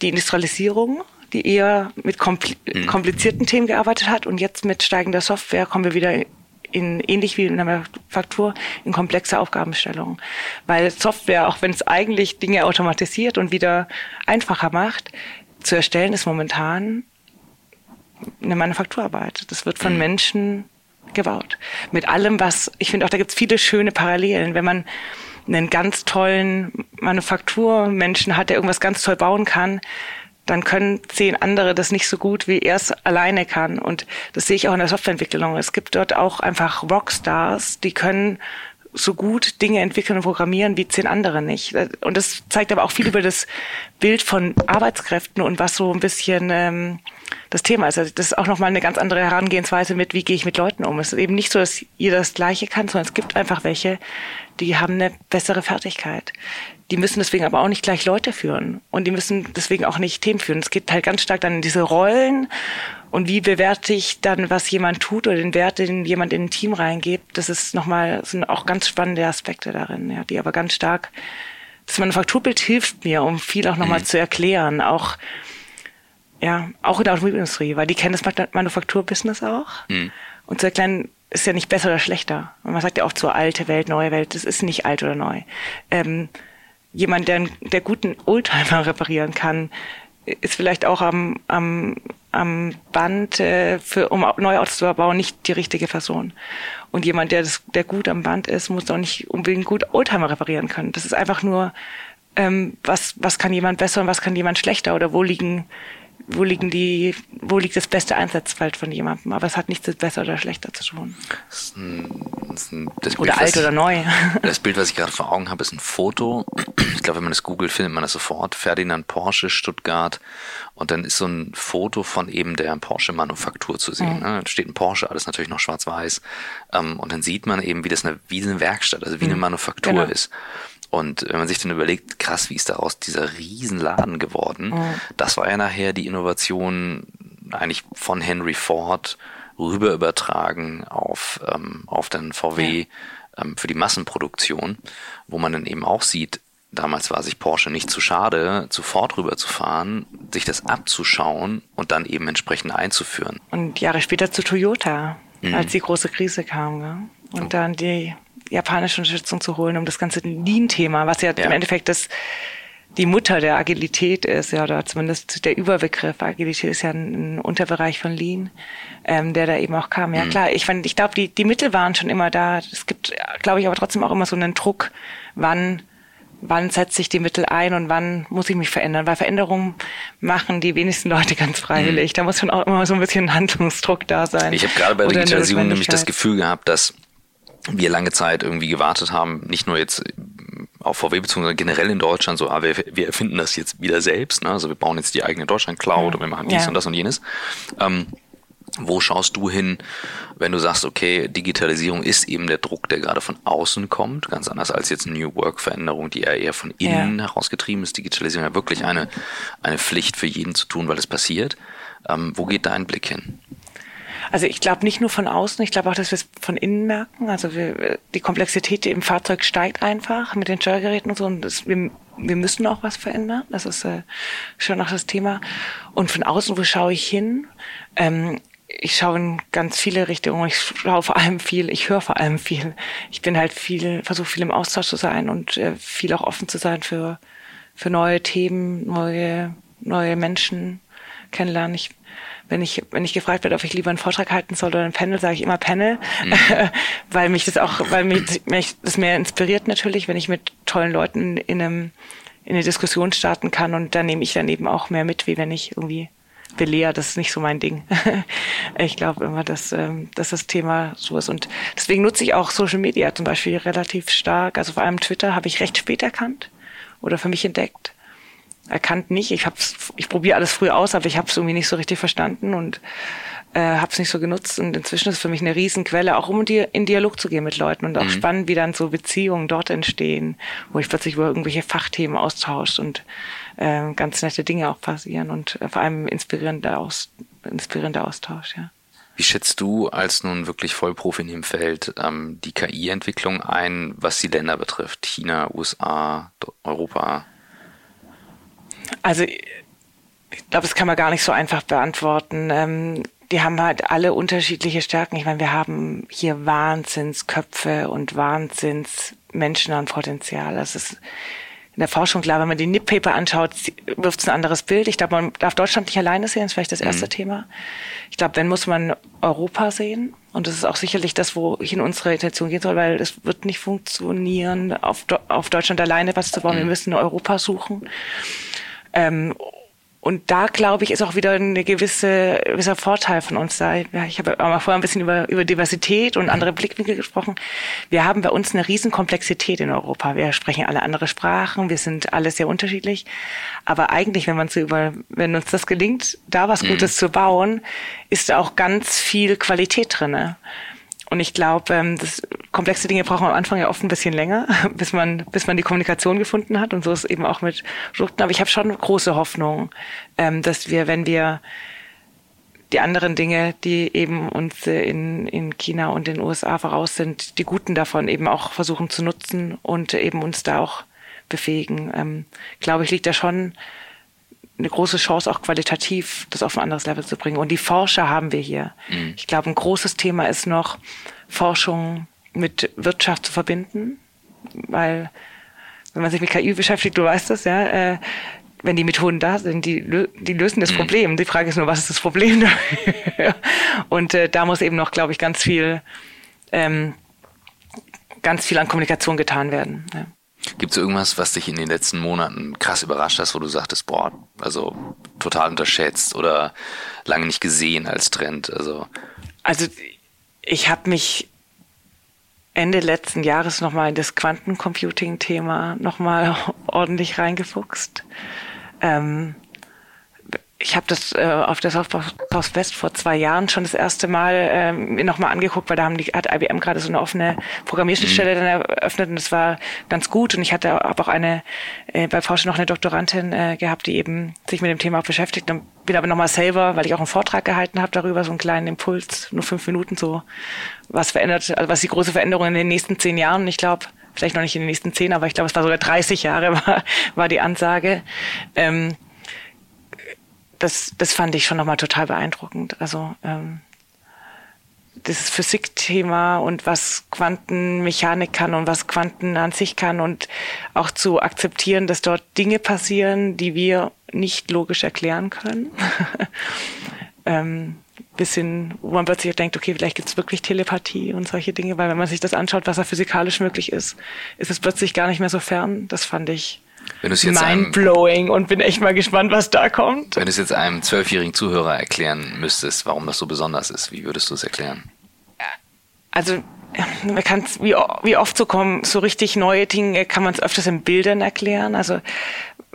die Industrialisierung die eher mit mhm. komplizierten Themen gearbeitet hat und jetzt mit steigender Software kommen wir wieder in, ähnlich wie in der Manufaktur, in komplexe Aufgabenstellungen. Weil Software, auch wenn es eigentlich Dinge automatisiert und wieder einfacher macht, zu erstellen ist momentan eine Manufakturarbeit. Das wird von mhm. Menschen gebaut. Mit allem, was, ich finde auch, da gibt es viele schöne Parallelen. Wenn man einen ganz tollen Manufakturmenschen hat, der irgendwas ganz toll bauen kann, dann können zehn andere das nicht so gut, wie er es alleine kann. Und das sehe ich auch in der Softwareentwicklung. Es gibt dort auch einfach Rockstars, die können so gut Dinge entwickeln und programmieren wie zehn andere nicht. Und das zeigt aber auch viel über das Bild von Arbeitskräften und was so ein bisschen ähm, das Thema ist. Also das ist auch nochmal eine ganz andere Herangehensweise mit, wie gehe ich mit Leuten um. Es ist eben nicht so, dass jeder das Gleiche kann, sondern es gibt einfach welche, die haben eine bessere Fertigkeit. Die müssen deswegen aber auch nicht gleich Leute führen und die müssen deswegen auch nicht Themen führen. Es geht halt ganz stark dann in diese Rollen und wie bewerte ich dann, was jemand tut oder den Wert, den jemand in ein Team reingibt. Das ist nochmal, sind auch ganz spannende Aspekte darin, ja, die aber ganz stark, das Manufakturbild hilft mir, um viel auch nochmal mhm. zu erklären, auch, ja, auch in der Automobilindustrie, weil die kennen das Manufakturbusiness auch. Mhm. Und zu erklären, ist ja nicht besser oder schlechter. man sagt ja auch zur alte Welt, neue Welt, das ist nicht alt oder neu. Ähm, jemand, der, der guten Oldtimer reparieren kann, ist vielleicht auch am, am, am Band äh, für, um Neuautos zu bauen nicht die richtige Person. Und jemand, der, das, der gut am Band ist, muss auch nicht unbedingt gut Oldtimer reparieren können. Das ist einfach nur, ähm, was, was kann jemand besser und was kann jemand schlechter oder wo liegen wo liegen die, wo liegt das beste Einsatzfeld von jemandem? Aber es hat nichts mit besser oder schlechter zu tun. Das ist ein, das ist ein, das oder Bild, alt oder neu. Das Bild, was ich gerade vor Augen habe, ist ein Foto. Ich glaube, wenn man das googelt, findet man das sofort. Ferdinand Porsche, Stuttgart. Und dann ist so ein Foto von eben der Porsche-Manufaktur zu sehen. Mhm. Da steht ein Porsche, alles natürlich noch schwarz-weiß. Ähm, und dann sieht man eben, wie das eine, wie eine Werkstatt, also wie eine mhm. Manufaktur genau. ist. Und wenn man sich dann überlegt, krass, wie ist daraus dieser Riesenladen geworden? Mhm. Das war ja nachher die Innovation eigentlich von Henry Ford rüber übertragen auf, ähm, auf den VW ja. ähm, für die Massenproduktion, wo man dann eben auch sieht, damals war sich Porsche nicht zu schade, zu Ford rüberzufahren, sich das abzuschauen und dann eben entsprechend einzuführen. Und Jahre später zu Toyota, mhm. als die große Krise kam. Gell? Und oh. dann die japanische Unterstützung zu holen, um das ganze Lean-Thema, was ja, ja, im Endeffekt das die Mutter der Agilität ist, ja, oder zumindest der Überbegriff. Agilität ist ja ein, ein Unterbereich von Lean, ähm, der da eben auch kam. Ja, mhm. klar, ich, ich glaube, die, die Mittel waren schon immer da. Es gibt, glaube ich, aber trotzdem auch immer so einen Druck, wann wann setze ich die Mittel ein und wann muss ich mich verändern? Weil Veränderungen machen die wenigsten Leute ganz freiwillig. Mhm. Da muss schon auch immer so ein bisschen Handlungsdruck da sein. Ich habe gerade bei der Digitalisierung nämlich das Gefühl gehabt, dass wir lange Zeit irgendwie gewartet haben, nicht nur jetzt auf VW bezogen, generell in Deutschland so, ah, wir, wir erfinden das jetzt wieder selbst, ne? also wir bauen jetzt die eigene Deutschland-Cloud und wir machen dies ja. und das und jenes. Ähm, wo schaust du hin, wenn du sagst, okay, Digitalisierung ist eben der Druck, der gerade von außen kommt, ganz anders als jetzt New Work-Veränderung, die ja eher von innen ja. herausgetrieben ist. Digitalisierung ja wirklich eine, eine Pflicht für jeden zu tun, weil es passiert. Ähm, wo geht dein Blick hin? Also ich glaube nicht nur von außen, ich glaube auch, dass wir es von innen merken. Also wir, die Komplexität im Fahrzeug steigt einfach mit den Steuergeräten und so. Und das, wir, wir müssen auch was verändern. Das ist äh, schon auch das Thema. Und von außen, wo schaue ich hin? Ähm, ich schaue in ganz viele Richtungen. Ich schaue vor allem viel, ich höre vor allem viel. Ich bin halt viel, versuche viel im Austausch zu sein und äh, viel auch offen zu sein für, für neue Themen, neue, neue Menschen kennenlernen. Ich wenn ich, wenn ich gefragt werde, ob ich lieber einen Vortrag halten soll oder ein Panel, sage ich immer Panel, mhm. weil mich das auch, weil mich, mich das mehr inspiriert natürlich, wenn ich mit tollen Leuten in einem in eine Diskussion starten kann und da nehme ich dann eben auch mehr mit, wie wenn ich irgendwie belehre. Das ist nicht so mein Ding. ich glaube immer, dass, ähm, dass das Thema so ist. Und deswegen nutze ich auch Social Media zum Beispiel relativ stark. Also vor allem Twitter habe ich recht spät erkannt oder für mich entdeckt erkannt nicht. Ich hab's, ich probiere alles früh aus, aber ich habe es irgendwie nicht so richtig verstanden und äh, habe es nicht so genutzt. Und inzwischen ist es für mich eine Riesenquelle, auch um in Dialog zu gehen mit Leuten und auch mhm. spannend, wie dann so Beziehungen dort entstehen, wo ich plötzlich über irgendwelche Fachthemen austauscht und äh, ganz nette Dinge auch passieren und äh, vor allem inspirierender, Aus, inspirierender Austausch, ja. Wie schätzt du als nun wirklich Vollprofi in dem Feld ähm, die KI-Entwicklung ein, was die Länder betrifft? China, USA, Europa? Also ich glaube, das kann man gar nicht so einfach beantworten. Ähm, die haben halt alle unterschiedliche Stärken. Ich meine, wir haben hier Wahnsinnsköpfe und Wahnsinnsmenschen an Potenzial. Das ist in der Forschung klar, wenn man die NIP-Paper anschaut, wirft es ein anderes Bild. Ich glaube, man darf Deutschland nicht alleine sehen, das ist vielleicht das erste mhm. Thema. Ich glaube, wenn muss man Europa sehen. Und das ist auch sicherlich das, wohin unsere Intention gehen soll, weil es wird nicht funktionieren, auf, auf Deutschland alleine was zu bauen. Mhm. Wir müssen Europa suchen. Ähm, und da, glaube ich, ist auch wieder eine gewisse, gewisser Vorteil von uns da. Ja, ich habe auch mal vorher ein bisschen über, über Diversität und andere Blickwinkel gesprochen. Wir haben bei uns eine riesen Komplexität in Europa. Wir sprechen alle andere Sprachen, wir sind alle sehr unterschiedlich. Aber eigentlich, wenn man so über, wenn uns das gelingt, da was mhm. Gutes zu bauen, ist auch ganz viel Qualität drinne. Und ich glaube, ähm, das komplexe Dinge brauchen am Anfang ja oft ein bisschen länger, bis man, bis man die Kommunikation gefunden hat. Und so ist eben auch mit Produkten. Aber ich habe schon große Hoffnung, ähm, dass wir, wenn wir die anderen Dinge, die eben uns in, in China und den USA voraus sind, die guten davon eben auch versuchen zu nutzen und eben uns da auch befähigen. Ähm, glaube ich, liegt da schon eine große Chance, auch qualitativ das auf ein anderes Level zu bringen. Und die Forscher haben wir hier. Mhm. Ich glaube, ein großes Thema ist noch, Forschung mit Wirtschaft zu verbinden, weil wenn man sich mit KI beschäftigt, du weißt das, ja, äh, wenn die Methoden da sind, die, die lösen das mhm. Problem. Die Frage ist nur, was ist das Problem? Und äh, da muss eben noch, glaube ich, ganz viel, ähm, ganz viel an Kommunikation getan werden. Ja. Gibt es irgendwas, was dich in den letzten Monaten krass überrascht hast, wo du sagtest, boah, also total unterschätzt oder lange nicht gesehen als Trend? Also, also ich habe mich Ende letzten Jahres nochmal in das Quantencomputing-Thema nochmal ordentlich reingefuchst. Ähm, ich habe das äh, auf der South West vor zwei Jahren schon das erste Mal äh, mir nochmal angeguckt, weil da haben die, hat IBM gerade so eine offene Programmierschnittstelle mhm. dann eröffnet und das war ganz gut. Und ich hatte hab auch eine äh, bei Forscher noch eine Doktorandin äh, gehabt, die eben sich mit dem Thema auch beschäftigt. Und bin aber nochmal selber, weil ich auch einen Vortrag gehalten habe darüber, so einen kleinen Impuls, nur fünf Minuten so, was verändert, also was die große Veränderung in den nächsten zehn Jahren. Und ich glaube, vielleicht noch nicht in den nächsten zehn, aber ich glaube, es war sogar 30 Jahre war, war die Ansage. Ähm, das, das fand ich schon nochmal total beeindruckend. Also ähm, das Physikthema und was Quantenmechanik kann und was Quanten an sich kann und auch zu akzeptieren, dass dort Dinge passieren, die wir nicht logisch erklären können. ähm, bis hin, wo man plötzlich denkt, okay, vielleicht gibt es wirklich Telepathie und solche Dinge, weil wenn man sich das anschaut, was da physikalisch möglich ist, ist es plötzlich gar nicht mehr so fern. Das fand ich wenn jetzt mindblowing einem, und bin echt mal gespannt, was da kommt. Wenn du es jetzt einem zwölfjährigen Zuhörer erklären müsstest, warum das so besonders ist, wie würdest du es erklären? Also man kann wie, wie oft so kommen, so richtig neue Dinge kann man es öfters in Bildern erklären. Also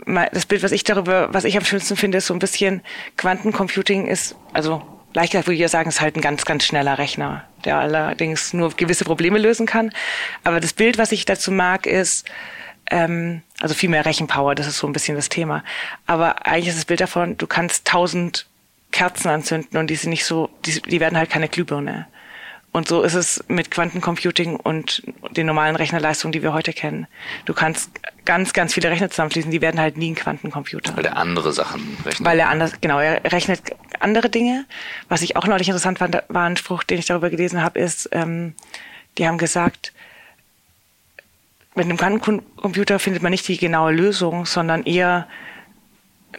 das Bild, was ich darüber, was ich am schönsten finde, ist so ein bisschen Quantencomputing ist, also leicht gesagt würde ich ja sagen, ist halt ein ganz, ganz schneller Rechner, der allerdings nur gewisse Probleme lösen kann. Aber das Bild, was ich dazu mag, ist, ähm, also viel mehr Rechenpower, das ist so ein bisschen das Thema. Aber eigentlich ist das Bild davon, du kannst tausend Kerzen anzünden und die sind nicht so, die, die werden halt keine Glühbirne. Und so ist es mit Quantencomputing und den normalen Rechnerleistungen, die wir heute kennen. Du kannst ganz, ganz viele Rechner zusammenfließen, die werden halt nie ein Quantencomputer. Weil er andere Sachen rechnet. Weil er anders, genau, er rechnet andere Dinge. Was ich auch neulich interessant fand, war ein Spruch, den ich darüber gelesen habe, ist, ähm, die haben gesagt, mit einem Quantencomputer findet man nicht die genaue Lösung, sondern eher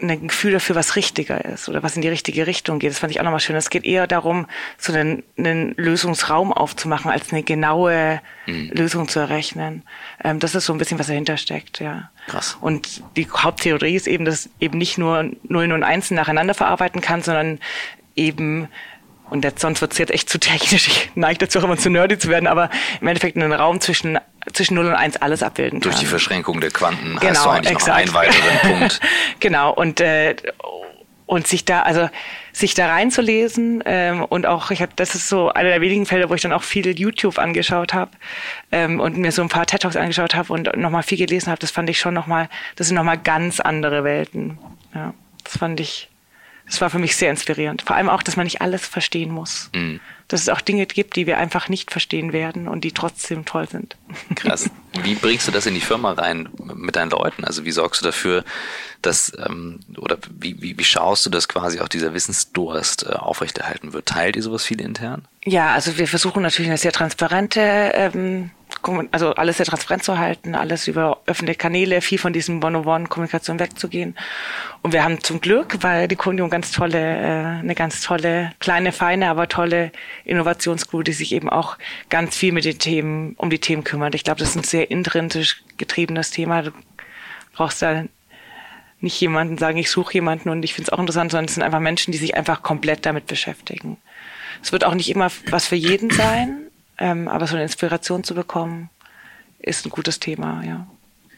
ein Gefühl dafür, was richtiger ist oder was in die richtige Richtung geht. Das fand ich auch nochmal schön. Es geht eher darum, so einen, einen Lösungsraum aufzumachen, als eine genaue mhm. Lösung zu errechnen. Ähm, das ist so ein bisschen, was dahinter steckt, ja. Krass. Und die Haupttheorie ist eben, dass eben nicht nur Nullen und Einsen nacheinander verarbeiten kann, sondern eben und jetzt, sonst wird es jetzt echt zu technisch. Ich neige dazu auch immer zu nerdy zu werden, aber im Endeffekt einen Raum zwischen zwischen 0 und 1 alles abbilden kann. Durch die Verschränkung der Quanten genau, hast du eigentlich exakt. noch einen weiteren Punkt. genau, und, äh, und sich da, also sich da reinzulesen ähm, und auch, ich habe, das ist so einer der wenigen Fälle, wo ich dann auch viel YouTube angeschaut habe ähm, und mir so ein paar TED Talks angeschaut habe und nochmal viel gelesen habe, das fand ich schon nochmal, das sind nochmal ganz andere Welten. Ja, das fand ich das war für mich sehr inspirierend. Vor allem auch, dass man nicht alles verstehen muss. Mhm. Dass es auch Dinge gibt, die wir einfach nicht verstehen werden und die trotzdem toll sind. Krass. Wie bringst du das in die Firma rein mit deinen Leuten? Also wie sorgst du dafür, dass, ähm, oder wie, wie, wie schaust du, dass quasi auch dieser Wissensdurst äh, aufrechterhalten wird? Teilt ihr sowas viel intern? Ja, also wir versuchen natürlich eine sehr transparente ähm, also alles sehr transparent zu halten, alles über öffentliche Kanäle, viel von diesem One-on-One-Kommunikation wegzugehen. Und wir haben zum Glück, weil die Kundium ganz tolle, äh, eine ganz tolle, kleine, feine, aber tolle Innovationsgruppe, die sich eben auch ganz viel mit den Themen, um die Themen kümmert. Ich glaube, das ist ein sehr intrinsisch getriebenes Thema. Du brauchst da nicht jemanden sagen, ich suche jemanden und ich finde es auch interessant, sondern es sind einfach Menschen, die sich einfach komplett damit beschäftigen. Es wird auch nicht immer was für jeden sein, ähm, aber so eine Inspiration zu bekommen, ist ein gutes Thema, ja.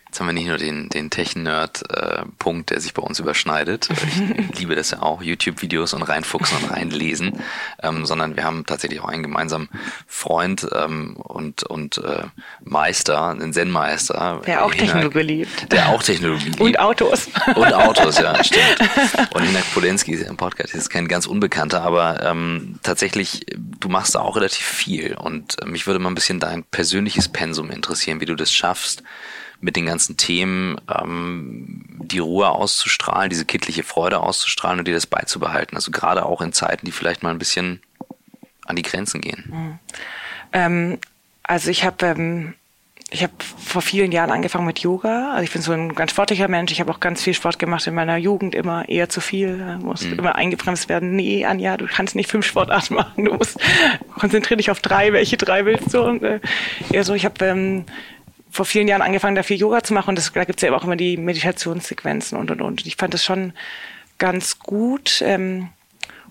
Jetzt haben wir nicht nur den, den Tech-Nerd-Punkt, der sich bei uns überschneidet. Ich liebe das ja auch, YouTube-Videos und reinfuchsen und reinlesen, ähm, sondern wir haben tatsächlich auch einen gemeinsamen Freund ähm, und, und äh, Meister, einen Zen-Meister. Der auch Hinak, Technologie liebt. Der auch Technologie liebt. Und Autos. Und Autos, ja, stimmt. Und Hinak Polenski ist im Podcast, ist kein ganz Unbekannter, aber ähm, tatsächlich, du machst da auch relativ viel und äh, mich würde mal ein bisschen dein persönliches Pensum interessieren, wie du das schaffst, mit den ganzen Themen ähm, die Ruhe auszustrahlen, diese kindliche Freude auszustrahlen und dir das beizubehalten. Also gerade auch in Zeiten, die vielleicht mal ein bisschen an die Grenzen gehen. Mhm. Ähm, also ich habe ähm, ich habe vor vielen Jahren angefangen mit Yoga. Also ich bin so ein ganz sportlicher Mensch. Ich habe auch ganz viel Sport gemacht in meiner Jugend, immer eher zu viel. Muss mhm. immer eingebremst werden. Nee, Anja, du kannst nicht fünf Sportarten machen. Du musst konzentrier dich auf drei. Welche drei willst du? Und, äh, eher so, ich habe ähm, vor vielen Jahren angefangen, da viel Yoga zu machen. Und das, da gibt's ja auch immer die Meditationssequenzen und und und. Ich fand das schon ganz gut ähm,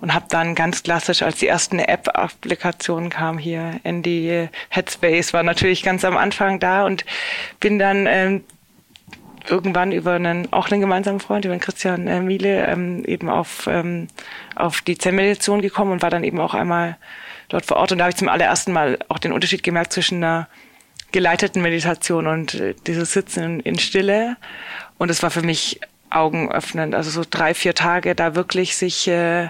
und habe dann ganz klassisch, als die ersten App-Applikationen kamen hier, Andy Headspace war natürlich ganz am Anfang da und bin dann ähm, irgendwann über einen auch einen gemeinsamen Freund, über den Christian äh, Miele, ähm, eben auf ähm, auf die Zen-Meditation gekommen und war dann eben auch einmal dort vor Ort und da habe ich zum allerersten Mal auch den Unterschied gemerkt zwischen einer geleiteten Meditation und äh, dieses Sitzen in Stille. Und es war für mich augenöffnend. Also so drei, vier Tage da wirklich sich äh,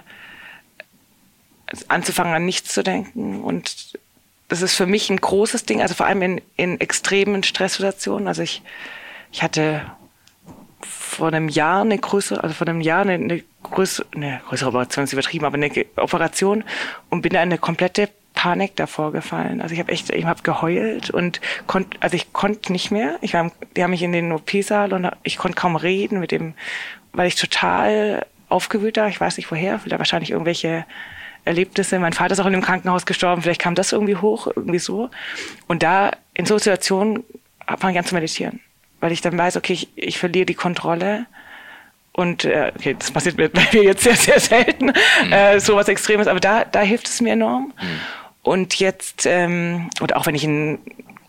anzufangen an nichts zu denken. Und das ist für mich ein großes Ding, also vor allem in, in extremen Stresssituationen. Also ich, ich hatte vor einem Jahr eine größere, also vor einem Jahr eine, eine größere, eine größere Operation ist übertrieben, aber eine Operation und bin da in eine komplette Panik davor gefallen. Also ich habe echt, ich habe geheult und konnte, also ich konnte nicht mehr. Ich war, die haben mich in den OP-Saal und ich konnte kaum reden mit dem, weil ich total aufgewühlt war. Ich weiß nicht woher, vielleicht wahrscheinlich irgendwelche Erlebnisse. Mein Vater ist auch in dem Krankenhaus gestorben. Vielleicht kam das irgendwie hoch, irgendwie so. Und da in so Situationen fange ich an zu meditieren, weil ich dann weiß, okay, ich, ich verliere die Kontrolle. Und äh, okay, das passiert mir jetzt sehr, sehr selten, mhm. äh, so was Extremes, aber da, da hilft es mir enorm. Mhm. Und jetzt, ähm, und auch wenn ich einen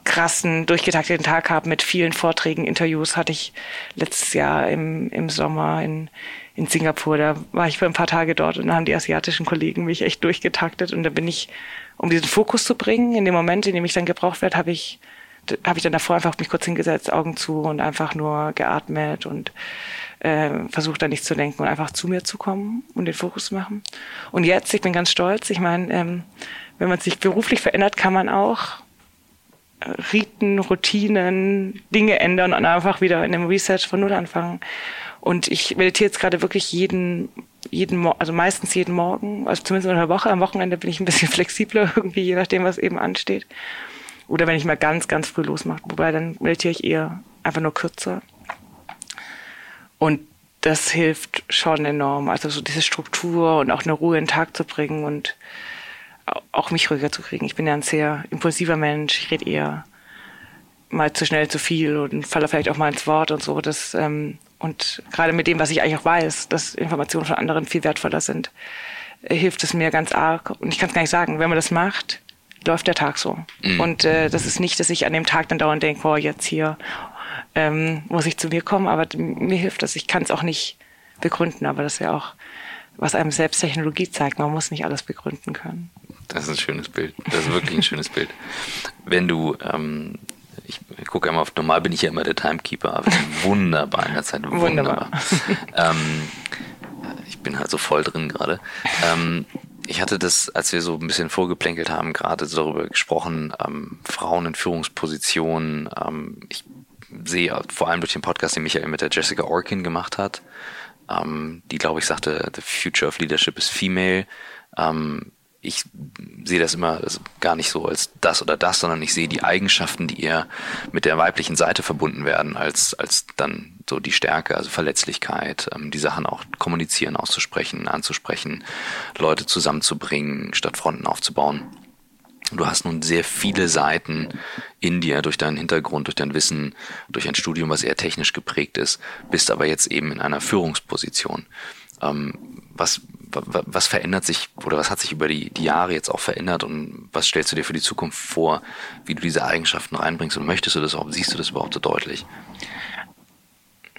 krassen, durchgetakteten Tag habe mit vielen Vorträgen, Interviews, hatte ich letztes Jahr im, im Sommer in, in Singapur. Da war ich für ein paar Tage dort und da haben die asiatischen Kollegen mich echt durchgetaktet. Und da bin ich, um diesen Fokus zu bringen, in dem Moment, in dem ich dann gebraucht werde, habe ich habe ich dann davor einfach mich kurz hingesetzt, Augen zu und einfach nur geatmet und äh, versucht da nicht zu denken und einfach zu mir zu kommen und den Fokus zu machen. Und jetzt, ich bin ganz stolz, ich meine, ähm, wenn man sich beruflich verändert, kann man auch äh, Riten, Routinen, Dinge ändern und einfach wieder in einem Research von Null anfangen. Und ich meditiere jetzt gerade wirklich jeden, jeden, also meistens jeden Morgen, also zumindest in der Woche. Am Wochenende bin ich ein bisschen flexibler irgendwie, je nachdem, was eben ansteht. Oder wenn ich mal ganz, ganz früh losmache. Wobei dann meditiere ich eher einfach nur kürzer. Und das hilft schon enorm. Also so diese Struktur und auch eine Ruhe in den Tag zu bringen und auch mich ruhiger zu kriegen. Ich bin ja ein sehr impulsiver Mensch. Ich rede eher mal zu schnell, zu viel und falle vielleicht auch mal ins Wort und so. Das, ähm, und gerade mit dem, was ich eigentlich auch weiß, dass Informationen von anderen viel wertvoller sind, äh, hilft es mir ganz arg. Und ich kann es gar nicht sagen, wenn man das macht, läuft der Tag so. Mhm. Und äh, das ist nicht, dass ich an dem Tag dann dauernd denke, boah, jetzt hier ähm, muss ich zu mir kommen, aber mir hilft das. Ich kann es auch nicht begründen, aber das ist ja auch, was einem selbst Technologie zeigt. Man muss nicht alles begründen können. Das ist ein schönes Bild. Das ist wirklich ein schönes Bild. Wenn du, ähm, ich, gucke immer auf, normal bin ich ja immer der Timekeeper, aber wunderbar in der Zeit. Wunderbar. wunderbar. ähm, ich bin halt so voll drin gerade. Ähm, ich hatte das, als wir so ein bisschen vorgeplänkelt haben, gerade darüber gesprochen, ähm, Frauen in Führungspositionen. Ähm, ich sehe vor allem durch den Podcast, den Michael mit der Jessica Orkin gemacht hat, ähm, die, glaube ich, sagte, The Future of Leadership is Female. Ähm, ich sehe das immer gar nicht so als das oder das, sondern ich sehe die Eigenschaften, die eher mit der weiblichen Seite verbunden werden, als, als dann so die Stärke, also Verletzlichkeit, ähm, die Sachen auch kommunizieren, auszusprechen, anzusprechen, Leute zusammenzubringen, statt Fronten aufzubauen. Du hast nun sehr viele Seiten in dir durch deinen Hintergrund, durch dein Wissen, durch ein Studium, was eher technisch geprägt ist, bist aber jetzt eben in einer Führungsposition. Ähm, was, was verändert sich oder was hat sich über die, die Jahre jetzt auch verändert und was stellst du dir für die Zukunft vor, wie du diese Eigenschaften reinbringst und möchtest du das auch, siehst du das überhaupt so deutlich?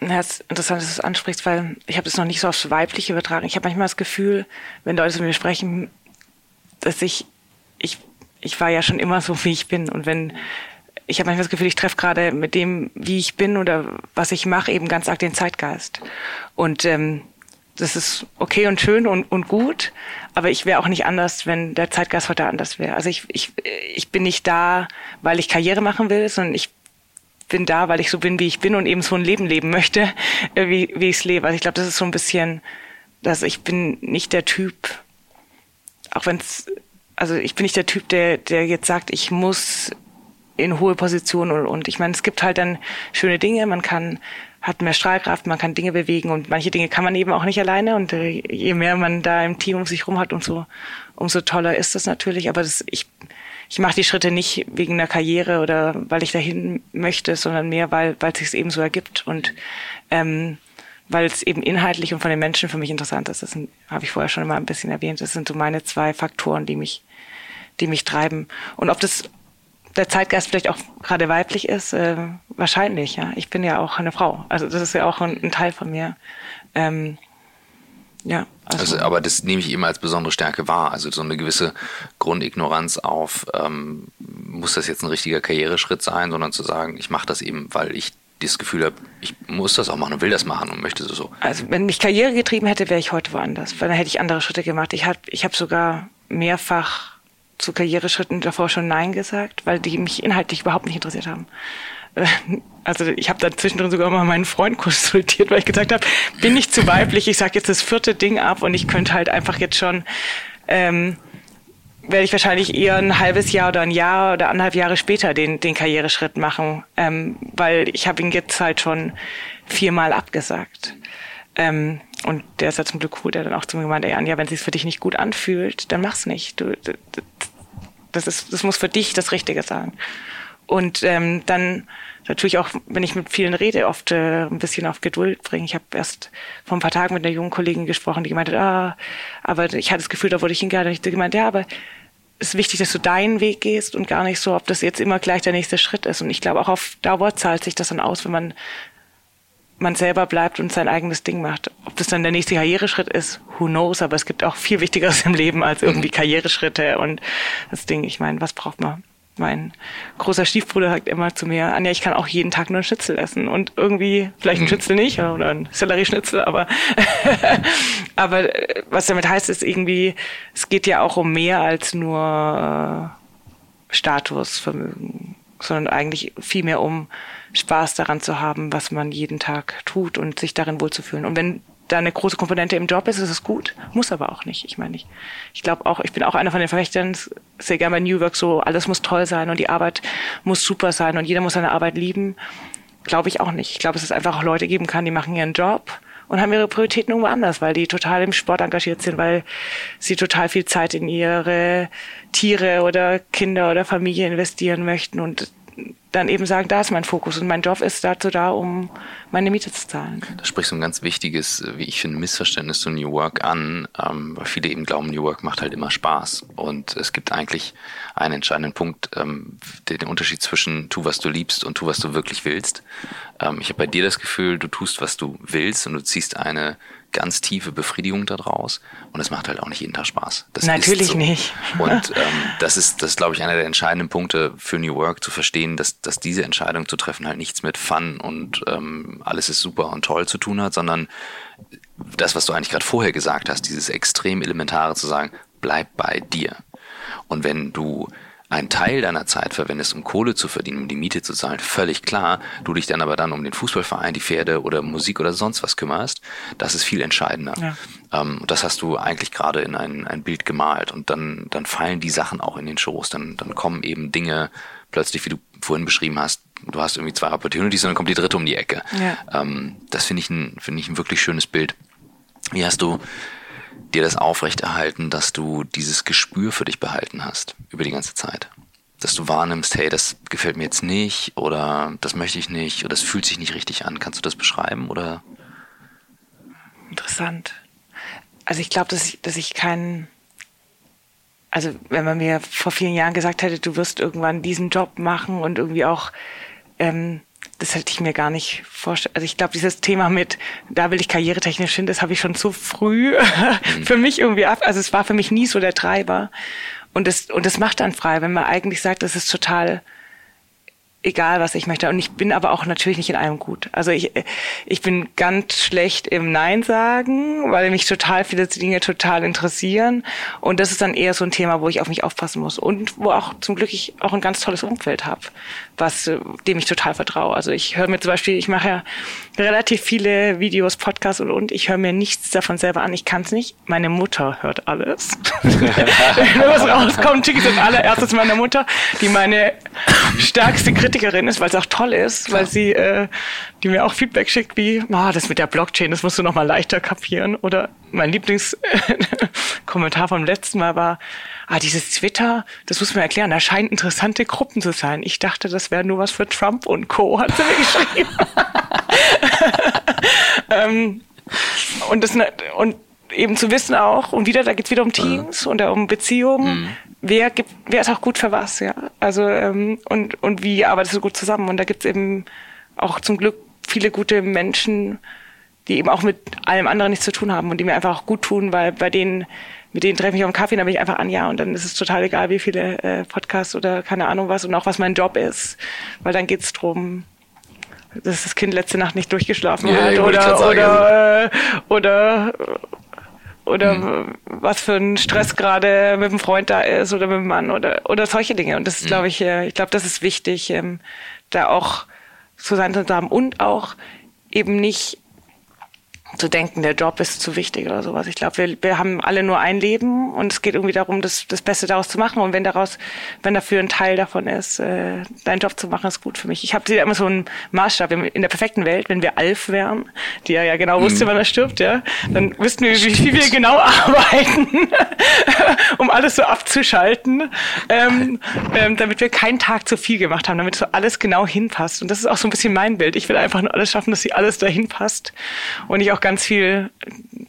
Ja, es ist interessant, dass du es ansprichst, weil ich habe das noch nicht so aufs Weibliche übertragen. Ich habe manchmal das Gefühl, wenn Leute zu mir sprechen, dass ich, ich, ich war ja schon immer so, wie ich bin. Und wenn, ich habe manchmal das Gefühl, ich treffe gerade mit dem, wie ich bin oder was ich mache, eben ganz arg den Zeitgeist. Und ähm, das ist okay und schön und, und gut, aber ich wäre auch nicht anders, wenn der Zeitgeist heute anders wäre. Also ich, ich, ich bin nicht da, weil ich Karriere machen will, sondern ich bin da, weil ich so bin, wie ich bin und eben so ein Leben leben möchte, äh, wie, wie ich es lebe. Also ich glaube, das ist so ein bisschen, dass ich bin nicht der Typ, auch wenn es, also ich bin nicht der Typ, der, der jetzt sagt, ich muss in hohe Positionen und, und ich meine, es gibt halt dann schöne Dinge, man kann hat mehr Strahlkraft, man kann Dinge bewegen und manche Dinge kann man eben auch nicht alleine und äh, je mehr man da im Team um sich rum hat, umso, umso toller ist das natürlich. Aber das, ich, ich mache die Schritte nicht wegen einer Karriere oder weil ich dahin möchte, sondern mehr, weil weil es sich eben so ergibt und ähm, weil es eben inhaltlich und von den Menschen für mich interessant ist. Das habe ich vorher schon mal ein bisschen erwähnt. Das sind so meine zwei Faktoren, die mich, die mich treiben. Und ob das der Zeitgeist vielleicht auch gerade weiblich ist, äh, wahrscheinlich, ja. Ich bin ja auch eine Frau. Also das ist ja auch ein, ein Teil von mir. Ähm, ja. Also, also, aber das nehme ich eben als besondere Stärke wahr. Also so eine gewisse Grundignoranz auf, ähm, muss das jetzt ein richtiger Karriereschritt sein, sondern zu sagen, ich mache das eben, weil ich das Gefühl habe, ich muss das auch machen und will das machen und möchte so. Also wenn mich Karriere getrieben hätte, wäre ich heute woanders, weil dann hätte ich andere Schritte gemacht. Ich habe ich hab sogar mehrfach zu Karriereschritten davor schon Nein gesagt, weil die mich inhaltlich überhaupt nicht interessiert haben. Äh, also ich habe dann zwischendrin sogar mal meinen Freund konsultiert, weil ich gesagt habe, bin ich zu weiblich, ich sage jetzt das vierte Ding ab und ich könnte halt einfach jetzt schon, ähm, werde ich wahrscheinlich eher ein halbes Jahr oder ein Jahr oder anderthalb Jahre später den, den Karriereschritt machen, ähm, weil ich habe ihn jetzt halt schon viermal abgesagt. Ähm, und der ist ja zum Glück cool, der dann auch zu mir gemeint, ey Anja, wenn es sich für dich nicht gut anfühlt, dann mach's nicht. Du, das, ist, das muss für dich das Richtige sein. Und ähm, dann natürlich auch, wenn ich mit vielen rede, oft äh, ein bisschen auf Geduld bringen. Ich habe erst vor ein paar Tagen mit einer jungen Kollegin gesprochen, die gemeint hat, ah, aber ich hatte das Gefühl, da wurde ich hingehört. Und ich gemeint, ja, aber es ist wichtig, dass du deinen Weg gehst und gar nicht so, ob das jetzt immer gleich der nächste Schritt ist. Und ich glaube, auch auf Dauer zahlt sich das dann aus, wenn man man selber bleibt und sein eigenes Ding macht. Ob das dann der nächste Karriereschritt ist, who knows, aber es gibt auch viel Wichtigeres im Leben als irgendwie mhm. Karriereschritte und das Ding, ich meine, was braucht man? Mein großer Stiefbruder sagt immer zu mir, Anja, ich kann auch jeden Tag nur ein Schnitzel essen und irgendwie, vielleicht ein mhm. Schnitzel nicht oder ein Sellerieschnitzel, aber, aber äh, was damit heißt, ist irgendwie, es geht ja auch um mehr als nur Statusvermögen, sondern eigentlich viel mehr um Spaß daran zu haben, was man jeden Tag tut und sich darin wohlzufühlen. Und wenn da eine große Komponente im Job ist, ist es gut, muss aber auch nicht. Ich meine, ich, ich glaube auch, ich bin auch einer von den Verfechtern, sehr gerne bei New Work so, alles muss toll sein und die Arbeit muss super sein und jeder muss seine Arbeit lieben. Glaube ich auch nicht. Ich glaube, dass es einfach auch Leute geben kann, die machen ihren Job und haben ihre Prioritäten irgendwo anders, weil die total im Sport engagiert sind, weil sie total viel Zeit in ihre Tiere oder Kinder oder Familie investieren möchten und dann eben sagen, da ist mein Fokus und mein Job ist dazu da, um meine Miete zu zahlen. Da sprichst du ein ganz wichtiges, wie ich finde, Missverständnis zu New Work an, ähm, weil viele eben glauben, New Work macht halt immer Spaß. Und es gibt eigentlich einen entscheidenden Punkt, ähm, den, den Unterschied zwischen tu, was du liebst und tu, was du wirklich willst. Ähm, ich habe bei dir das Gefühl, du tust, was du willst und du ziehst eine ganz tiefe Befriedigung daraus und es macht halt auch nicht jeden Tag Spaß. Das Natürlich so. nicht. Und ähm, das ist, das glaube ich, einer der entscheidenden Punkte für New Work, zu verstehen, dass, dass diese Entscheidung zu treffen halt nichts mit Fun und ähm, alles ist super und toll zu tun hat, sondern das, was du eigentlich gerade vorher gesagt hast, dieses extrem elementare zu sagen, bleib bei dir. Und wenn du einen Teil deiner Zeit verwendest, um Kohle zu verdienen, um die Miete zu zahlen, völlig klar. Du dich dann aber dann um den Fußballverein, die Pferde oder Musik oder sonst was kümmerst, das ist viel entscheidender. Ja. Ähm, das hast du eigentlich gerade in ein, ein Bild gemalt und dann, dann fallen die Sachen auch in den Schoß. Dann, dann kommen eben Dinge plötzlich, wie du vorhin beschrieben hast, du hast irgendwie zwei Opportunities und dann kommt die dritte um die Ecke. Ja. Ähm, das finde ich, ein, finde ich ein wirklich schönes Bild. Wie hast du dir das aufrechterhalten, dass du dieses Gespür für dich behalten hast über die ganze Zeit. Dass du wahrnimmst, hey, das gefällt mir jetzt nicht oder das möchte ich nicht oder das fühlt sich nicht richtig an. Kannst du das beschreiben oder? Interessant. Also ich glaube, dass ich, dass ich keinen, also wenn man mir vor vielen Jahren gesagt hätte, du wirst irgendwann diesen Job machen und irgendwie auch ähm, das hätte ich mir gar nicht vorstellen. Also ich glaube, dieses Thema mit, da will ich karrieretechnisch hin, das habe ich schon zu früh mhm. für mich irgendwie ab. Also es war für mich nie so der Treiber. Und das, und das macht dann frei, wenn man eigentlich sagt, das ist total egal, was ich möchte. Und ich bin aber auch natürlich nicht in allem gut. Also ich, ich bin ganz schlecht im Nein sagen, weil mich total viele Dinge total interessieren. Und das ist dann eher so ein Thema, wo ich auf mich aufpassen muss. Und wo auch zum Glück ich auch ein ganz tolles Umfeld habe, was, dem ich total vertraue. Also ich höre mir zum Beispiel, ich mache ja relativ viele Videos, Podcasts und, und ich höre mir nichts davon selber an. Ich kann es nicht. Meine Mutter hört alles. Wenn was rauskommt, schicke ich das allererstes meiner Mutter, die meine stärkste Kritikerin ist, weil es auch toll ist, weil sie äh, die mir auch Feedback schickt wie, ah, das mit der Blockchain, das musst du noch mal leichter kapieren. Oder mein Lieblingskommentar vom letzten Mal war, ah, dieses Twitter, das muss man erklären, da scheinen interessante Gruppen zu sein. Ich dachte, das wäre nur was für Trump und Co., hat sie mir geschrieben. ähm, und, das, und eben zu wissen auch, und wieder, da geht's wieder um Teams und um Beziehungen. Mhm. Wer gibt, wer ist auch gut für was, ja? Also, ähm, und, und wie arbeitest du gut zusammen? Und da gibt's eben auch zum Glück viele gute Menschen, die eben auch mit allem anderen nichts zu tun haben und die mir einfach auch gut tun, weil bei denen, mit denen treffe ich auf einen Kaffee, dann bin ich einfach an, ja, und dann ist es total egal, wie viele äh, Podcasts oder keine Ahnung was und auch was mein Job ist, weil dann geht's drum, dass das Kind letzte Nacht nicht durchgeschlafen ja, hat oder oder, äh, oder oder mhm. was für ein Stress gerade mit dem Freund da ist oder mit dem Mann oder oder solche Dinge und das ist mhm. glaube ich äh, ich glaube das ist wichtig ähm, da auch zu sein zu haben und auch eben nicht zu denken, der Job ist zu wichtig oder sowas. Ich glaube, wir, wir haben alle nur ein Leben und es geht irgendwie darum, das, das Beste daraus zu machen. Und wenn daraus, wenn dafür ein Teil davon ist, äh, deinen Job zu machen, ist gut für mich. Ich habe immer so einen Maßstab in der perfekten Welt, wenn wir Alf wären, die ja, ja genau wusste, mhm. wann er stirbt, ja, dann wüssten wir, wie viel wir genau arbeiten, um alles so abzuschalten, ähm, ähm, damit wir keinen Tag zu viel gemacht haben, damit so alles genau hinpasst. Und das ist auch so ein bisschen mein Bild. Ich will einfach nur alles schaffen, dass sie alles dahin passt und ich auch ganz viel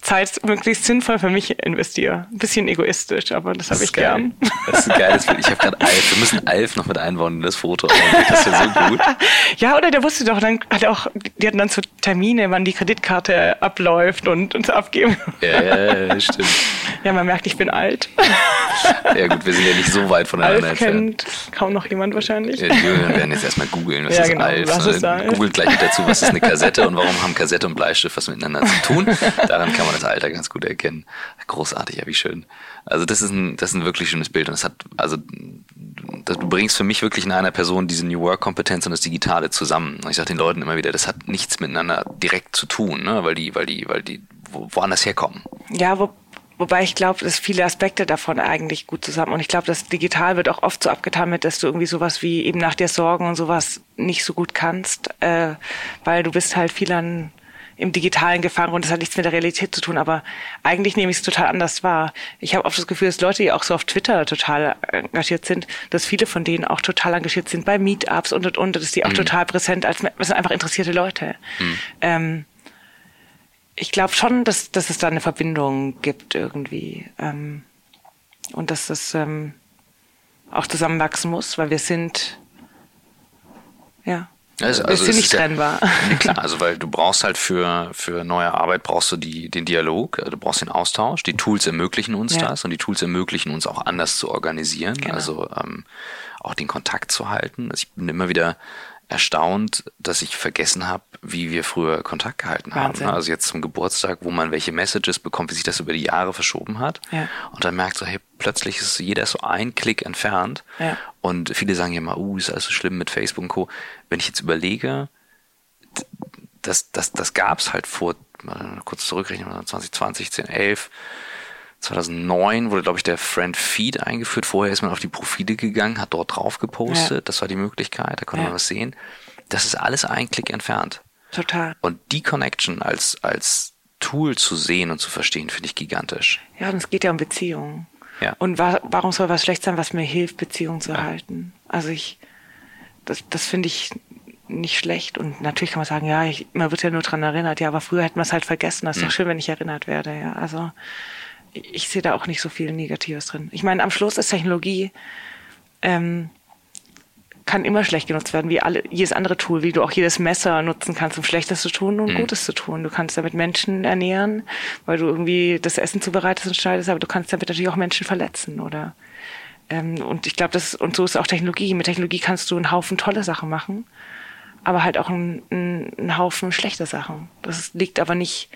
Zeit möglichst sinnvoll für mich investiere. Ein bisschen egoistisch, aber das, das habe ich geil. gern. Das ist ein geiles Bild. Ich habe gerade Alf. Wir müssen Alf noch mit einbauen in das Foto. Das ist ja so gut. Ja, oder der wusste doch, dann hat auch, die hatten dann so Termine, wann die Kreditkarte abläuft und uns abgeben. Ja, ja, ja, stimmt. Ja, man merkt, ich bin alt. Ja gut, wir sind ja nicht so weit voneinander Alf kennt kaum noch jemand wahrscheinlich. Ja, die Jüngeren werden jetzt erstmal googeln, was ja, ist genau, Alf. Was ist Alf? Googelt gleich mit dazu, was ist eine Kassette und warum haben Kassette und Bleistift was miteinander zu tun. Daran kann man das Alter ganz gut erkennen. Großartig, ja, wie schön. Also das ist ein, das ist ein wirklich schönes Bild und es hat, also du bringst für mich wirklich in einer Person diese New Work Kompetenz und das Digitale zusammen. Und ich sage den Leuten immer wieder, das hat nichts miteinander direkt zu tun, ne? weil die, weil die, weil die woanders herkommen. Ja, wo, Wobei ich glaube, dass viele Aspekte davon eigentlich gut zusammen. Und ich glaube, das Digital wird auch oft so abgetan mit, dass du irgendwie sowas wie eben nach dir sorgen und sowas nicht so gut kannst, äh, weil du bist halt viel an im Digitalen gefangen und das hat nichts mit der Realität zu tun, aber eigentlich nehme ich es total anders wahr. Ich habe oft das Gefühl, dass Leute, die auch so auf Twitter total engagiert sind, dass viele von denen auch total engagiert sind bei Meetups und und und, dass die auch mhm. total präsent als das sind einfach interessierte Leute. Mhm. Ähm, ich glaube schon, dass, dass es da eine Verbindung gibt irgendwie ähm, und dass das ähm, auch zusammenwachsen muss, weil wir sind ja also, also ist nicht trennbar. Ja, klar, also weil du brauchst halt für, für neue Arbeit brauchst du die, den Dialog, also du brauchst den Austausch. Die Tools ermöglichen uns ja. das und die Tools ermöglichen uns auch anders zu organisieren, genau. also ähm, auch den Kontakt zu halten. Also ich bin immer wieder erstaunt, dass ich vergessen habe, wie wir früher Kontakt gehalten Wahnsinn. haben. Also jetzt zum Geburtstag, wo man welche Messages bekommt, wie sich das über die Jahre verschoben hat. Ja. Und dann merkt so, hey, plötzlich ist jeder so ein Klick entfernt. Ja. Und viele sagen ja mal, uh, ist alles so schlimm mit Facebook und Co. Wenn ich jetzt überlege, das, das, das gab's halt vor, mal kurz zurückrechnen, 2020, 10, 11, 2009 wurde, glaube ich, der Friend Feed eingeführt. Vorher ist man auf die Profile gegangen, hat dort drauf gepostet. Ja. Das war die Möglichkeit, da konnte Ja. man was sehen. Das ist alles ein Klick entfernt. Total. Und die Connection als, als Tool zu sehen und zu verstehen, finde ich gigantisch. Ja, und es geht ja um Beziehungen. Ja. Und wa warum soll was schlecht sein, was mir hilft, Beziehungen zu erhalten? Also ich, das, das finde ich nicht schlecht. Und natürlich kann man sagen, ja, ich, man wird ja nur dran erinnert. Ja, aber früher hätte man es halt vergessen. Das ist doch schön, wenn ich erinnert werde. Ja, also ich, sehe da auch nicht so viel Negatives drin. Ich meine, am Schluss ist Technologie ähm, kann immer schlecht genutzt werden, wie alle, jedes andere Tool, wie du auch jedes Messer nutzen kannst, um Schlechtes zu tun und Gutes zu tun. Du kannst damit Menschen ernähren, weil du irgendwie das Essen zubereitest und schneidest, aber du kannst damit natürlich auch Menschen verletzen, oder? Ähm, und ich glaube, das und so ist auch Technologie. Mit Technologie kannst du einen Haufen tolle Sachen machen, aber halt auch einen, einen, einen Haufen schlechte Sachen. Das liegt aber nicht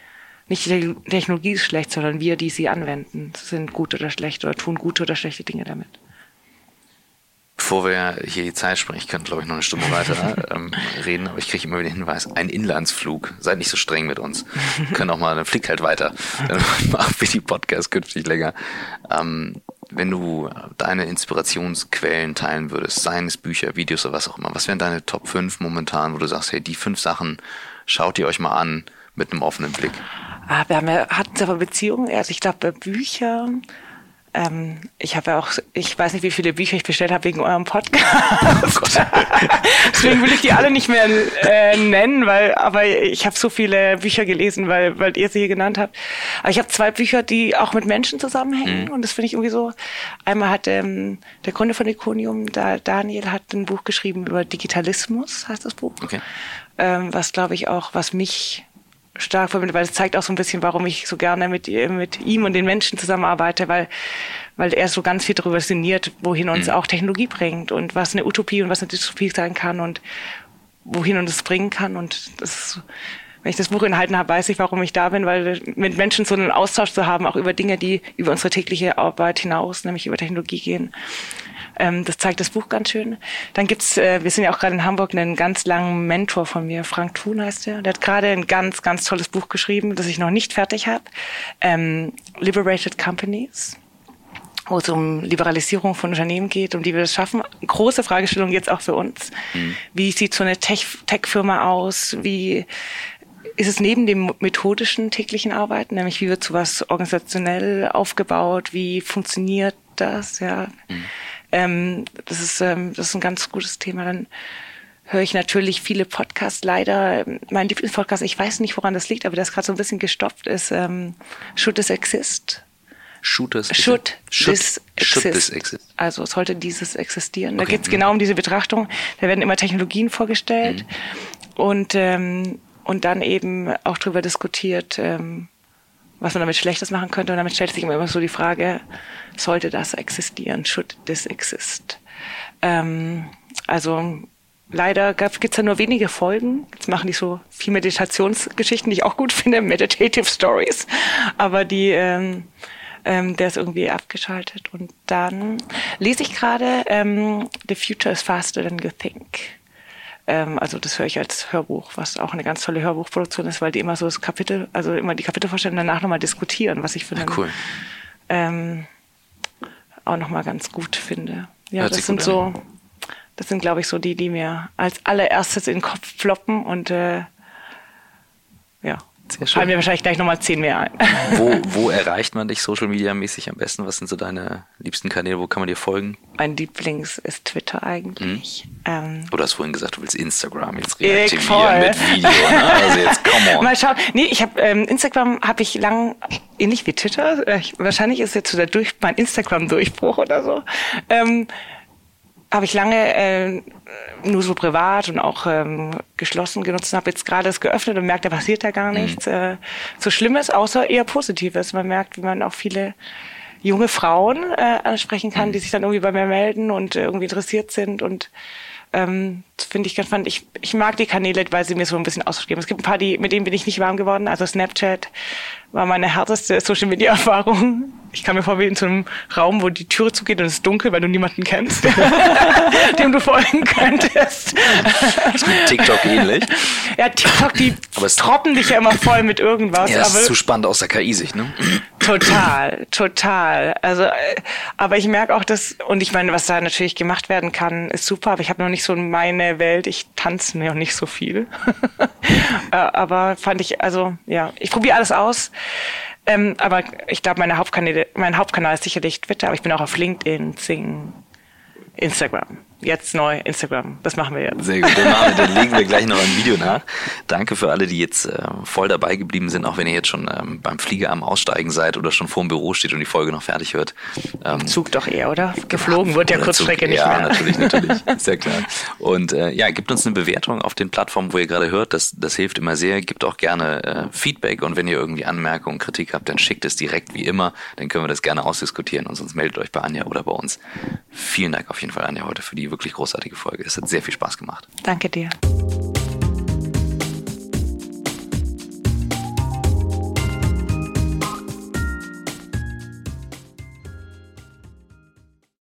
nicht die Technologie ist schlecht, sondern wir, die sie anwenden, sind gut oder schlecht oder tun gute oder schlechte Dinge damit. Bevor wir hier die Zeit springen, ich könnte glaube ich noch eine Stunde weiter ähm, reden, aber ich kriege immer wieder den Hinweis, ein Inlandsflug, seid nicht so streng mit uns. Wir können auch mal, dann fliegt halt weiter. Dann machen wir die Podcast künftig länger. Ähm, wenn du deine Inspirationsquellen teilen würdest, seien es Bücher, Videos oder was auch immer, was wären deine Top 5 momentan, wo du sagst, hey, die fünf Sachen schaut ihr euch mal an mit einem offenen Blick? Ah, wir haben ja, hatten aber Beziehungen, also ich glaube bei Büchern, ähm, ich habe ja auch, ich weiß nicht, wie viele Bücher ich bestellt habe wegen eurem Podcast. Deswegen will ich die alle nicht mehr äh, nennen, weil, aber ich habe so viele Bücher gelesen, weil, weil ihr sie hier genannt habt. Aber ich habe zwei Bücher, die auch mit Menschen zusammenhängen und das finde ich irgendwie so. Einmal hat ähm, der Gründer von Iconium, da Daniel, hat ein Buch geschrieben über Digitalismus, heißt das Buch. Okay. Ähm, was glaube ich auch, was mich stark verbindet, weil es zeigt auch so ein bisschen, warum ich so gerne mit, mit ihm und den Menschen zusammenarbeite, weil, weil er so ganz viel darüber sinniert, wohin uns auch Technologie bringt und was eine Utopie und was eine Dystopie sein kann und wohin uns das bringen kann. Und das wenn ich das Buch enthalten habe, weiß ich, warum ich da bin, weil mit Menschen so einen Austausch zu haben, auch über Dinge, die über unsere tägliche Arbeit hinaus, nämlich über Technologie gehen. Ähm, das zeigt das Buch ganz schön. Dann gibt's, äh, wir sind ja auch gerade in Hamburg, einen ganz langen Mentor von mir, Frank Thun heißt der. Der hat gerade ein ganz, ganz tolles Buch geschrieben, das ich noch nicht fertig habe. Ähm, Liberated Companies wo es um Liberalisierung von Unternehmen geht, um die wir das schaffen. Große Fragestellung jetzt auch für uns. Wie sieht so eine Tech- Tech-Firma aus? Wie ist es neben dem methodischen täglichen Arbeiten, nämlich wie wird sowas organisationell aufgebaut? Wie funktioniert das? Ja, ähm, das ist ähm, das ist ein ganz gutes Thema. Dann höre ich natürlich viele Podcasts. Leider mein Lieblingspodcast, ich weiß nicht, woran das liegt, aber ist gerade so ein bisschen gestopft, ist ähm, Should This Exist? Shooters. Should, should, this should exist. this exist. Also sollte dieses existieren. Da Okay, geht's mhm. genau um diese Betrachtung. Da werden immer Technologien vorgestellt und, ähm, und dann eben auch darüber diskutiert, ähm, was man damit Schlechtes machen könnte. Und damit stellt sich immer so die Frage, sollte das existieren? Should this exist? Ähm, also leider gibt es da nur wenige Folgen. Jetzt machen die so viel Meditationsgeschichten, die ich auch gut finde, Meditative Stories. Aber die, ähm, ähm, der ist irgendwie abgeschaltet. Und dann lese ich gerade ähm, The Future is Faster Than You Think. Ähm, also das höre ich als Hörbuch, was auch eine ganz tolle Hörbuchproduktion ist, weil die immer so das Kapitel, also immer die Kapitel vorstellen und danach nochmal diskutieren, was ich finde. Ah, cool. Ähm, auch nochmal ganz gut finde. Ja, Hört das sind so, das sind, glaube ich, so die, die mir als allererstes in den Kopf ploppen und äh, ja, Sehr fallen mir schön. wahrscheinlich gleich nochmal zehn mehr ein. Wo, wo erreicht man dich Social Media mäßig am besten? Was sind so deine liebsten Kanäle? Wo kann man dir folgen? mein Lieblings ist Twitter eigentlich. Ähm, Oder hast du vorhin gesagt, du willst Instagram jetzt Ich reaktivieren voll. mit Video, ne? Also jetzt come on. Mal schauen. Nee, ich habe ähm, Instagram habe ich lang ähnlich wie Twitter. Äh, ich, wahrscheinlich ist jetzt so der durch mein Instagram Durchbruch oder so. Ähm, habe ich lange äh, nur so privat und auch ähm, geschlossen genutzt und habe jetzt gerade es geöffnet und merkt, da passiert da gar nichts äh, so Schlimmes, außer eher Positives. Man merkt, wie man auch viele junge Frauen äh, ansprechen kann, die sich dann irgendwie bei mir melden und äh, irgendwie interessiert sind und ähm, finde ich ganz spannend. Ich, ich mag die Kanäle, weil sie mir so ein bisschen Austausch geben. Es gibt ein paar, die, mit denen bin ich nicht warm geworden. Also Snapchat war meine härteste Social Media Erfahrung. Ich kam mir vor wie in so einem Raum, wo die Türe zugeht und es ist dunkel, weil du niemanden kennst, dem du folgen könntest. Das ist mit TikTok ähnlich. Ja, TikTok, die troppen dich ja immer voll mit irgendwas. Ja, das ist zu spannend aus der KI-Sicht, ne? Total, total. Also, äh, aber ich merke auch, dass, und ich meine, was da natürlich gemacht werden kann, ist super, aber ich habe noch nicht so meine Welt, ich tanze noch nicht so viel. Äh, aber fand ich, also, ja, ich probiere alles aus. Ähm, aber ich glaube, meine Hauptkanäle, mein Hauptkanal ist sicherlich Twitter, aber ich bin auch auf LinkedIn, Sing, Instagram jetzt neu Instagram. Das machen wir jetzt. Sehr gut. Dann, wir, dann legen wir gleich noch ein Video nach. Danke für alle, die jetzt äh, voll dabei geblieben sind, auch wenn ihr jetzt schon ähm, beim Flieger am Aussteigen seid oder schon vor dem Büro steht und die Folge noch fertig wird. Ähm, Zug doch eher, oder? Geflogen ja, wird der Kurzstrecke nicht ja, mehr. Ja, natürlich, natürlich. Sehr klar. Und äh, ja, gibt uns eine Bewertung auf den Plattformen, wo ihr gerade hört. Das, das hilft immer sehr. Gibt auch gerne äh, Feedback und wenn ihr irgendwie Anmerkungen, Kritik habt, dann schickt es direkt wie immer. Dann können wir das gerne ausdiskutieren und sonst meldet euch bei Anja oder bei uns. Vielen Dank auf jeden Fall, Anja, heute für die wirklich großartige Folge. Es hat sehr viel Spaß gemacht. Danke dir.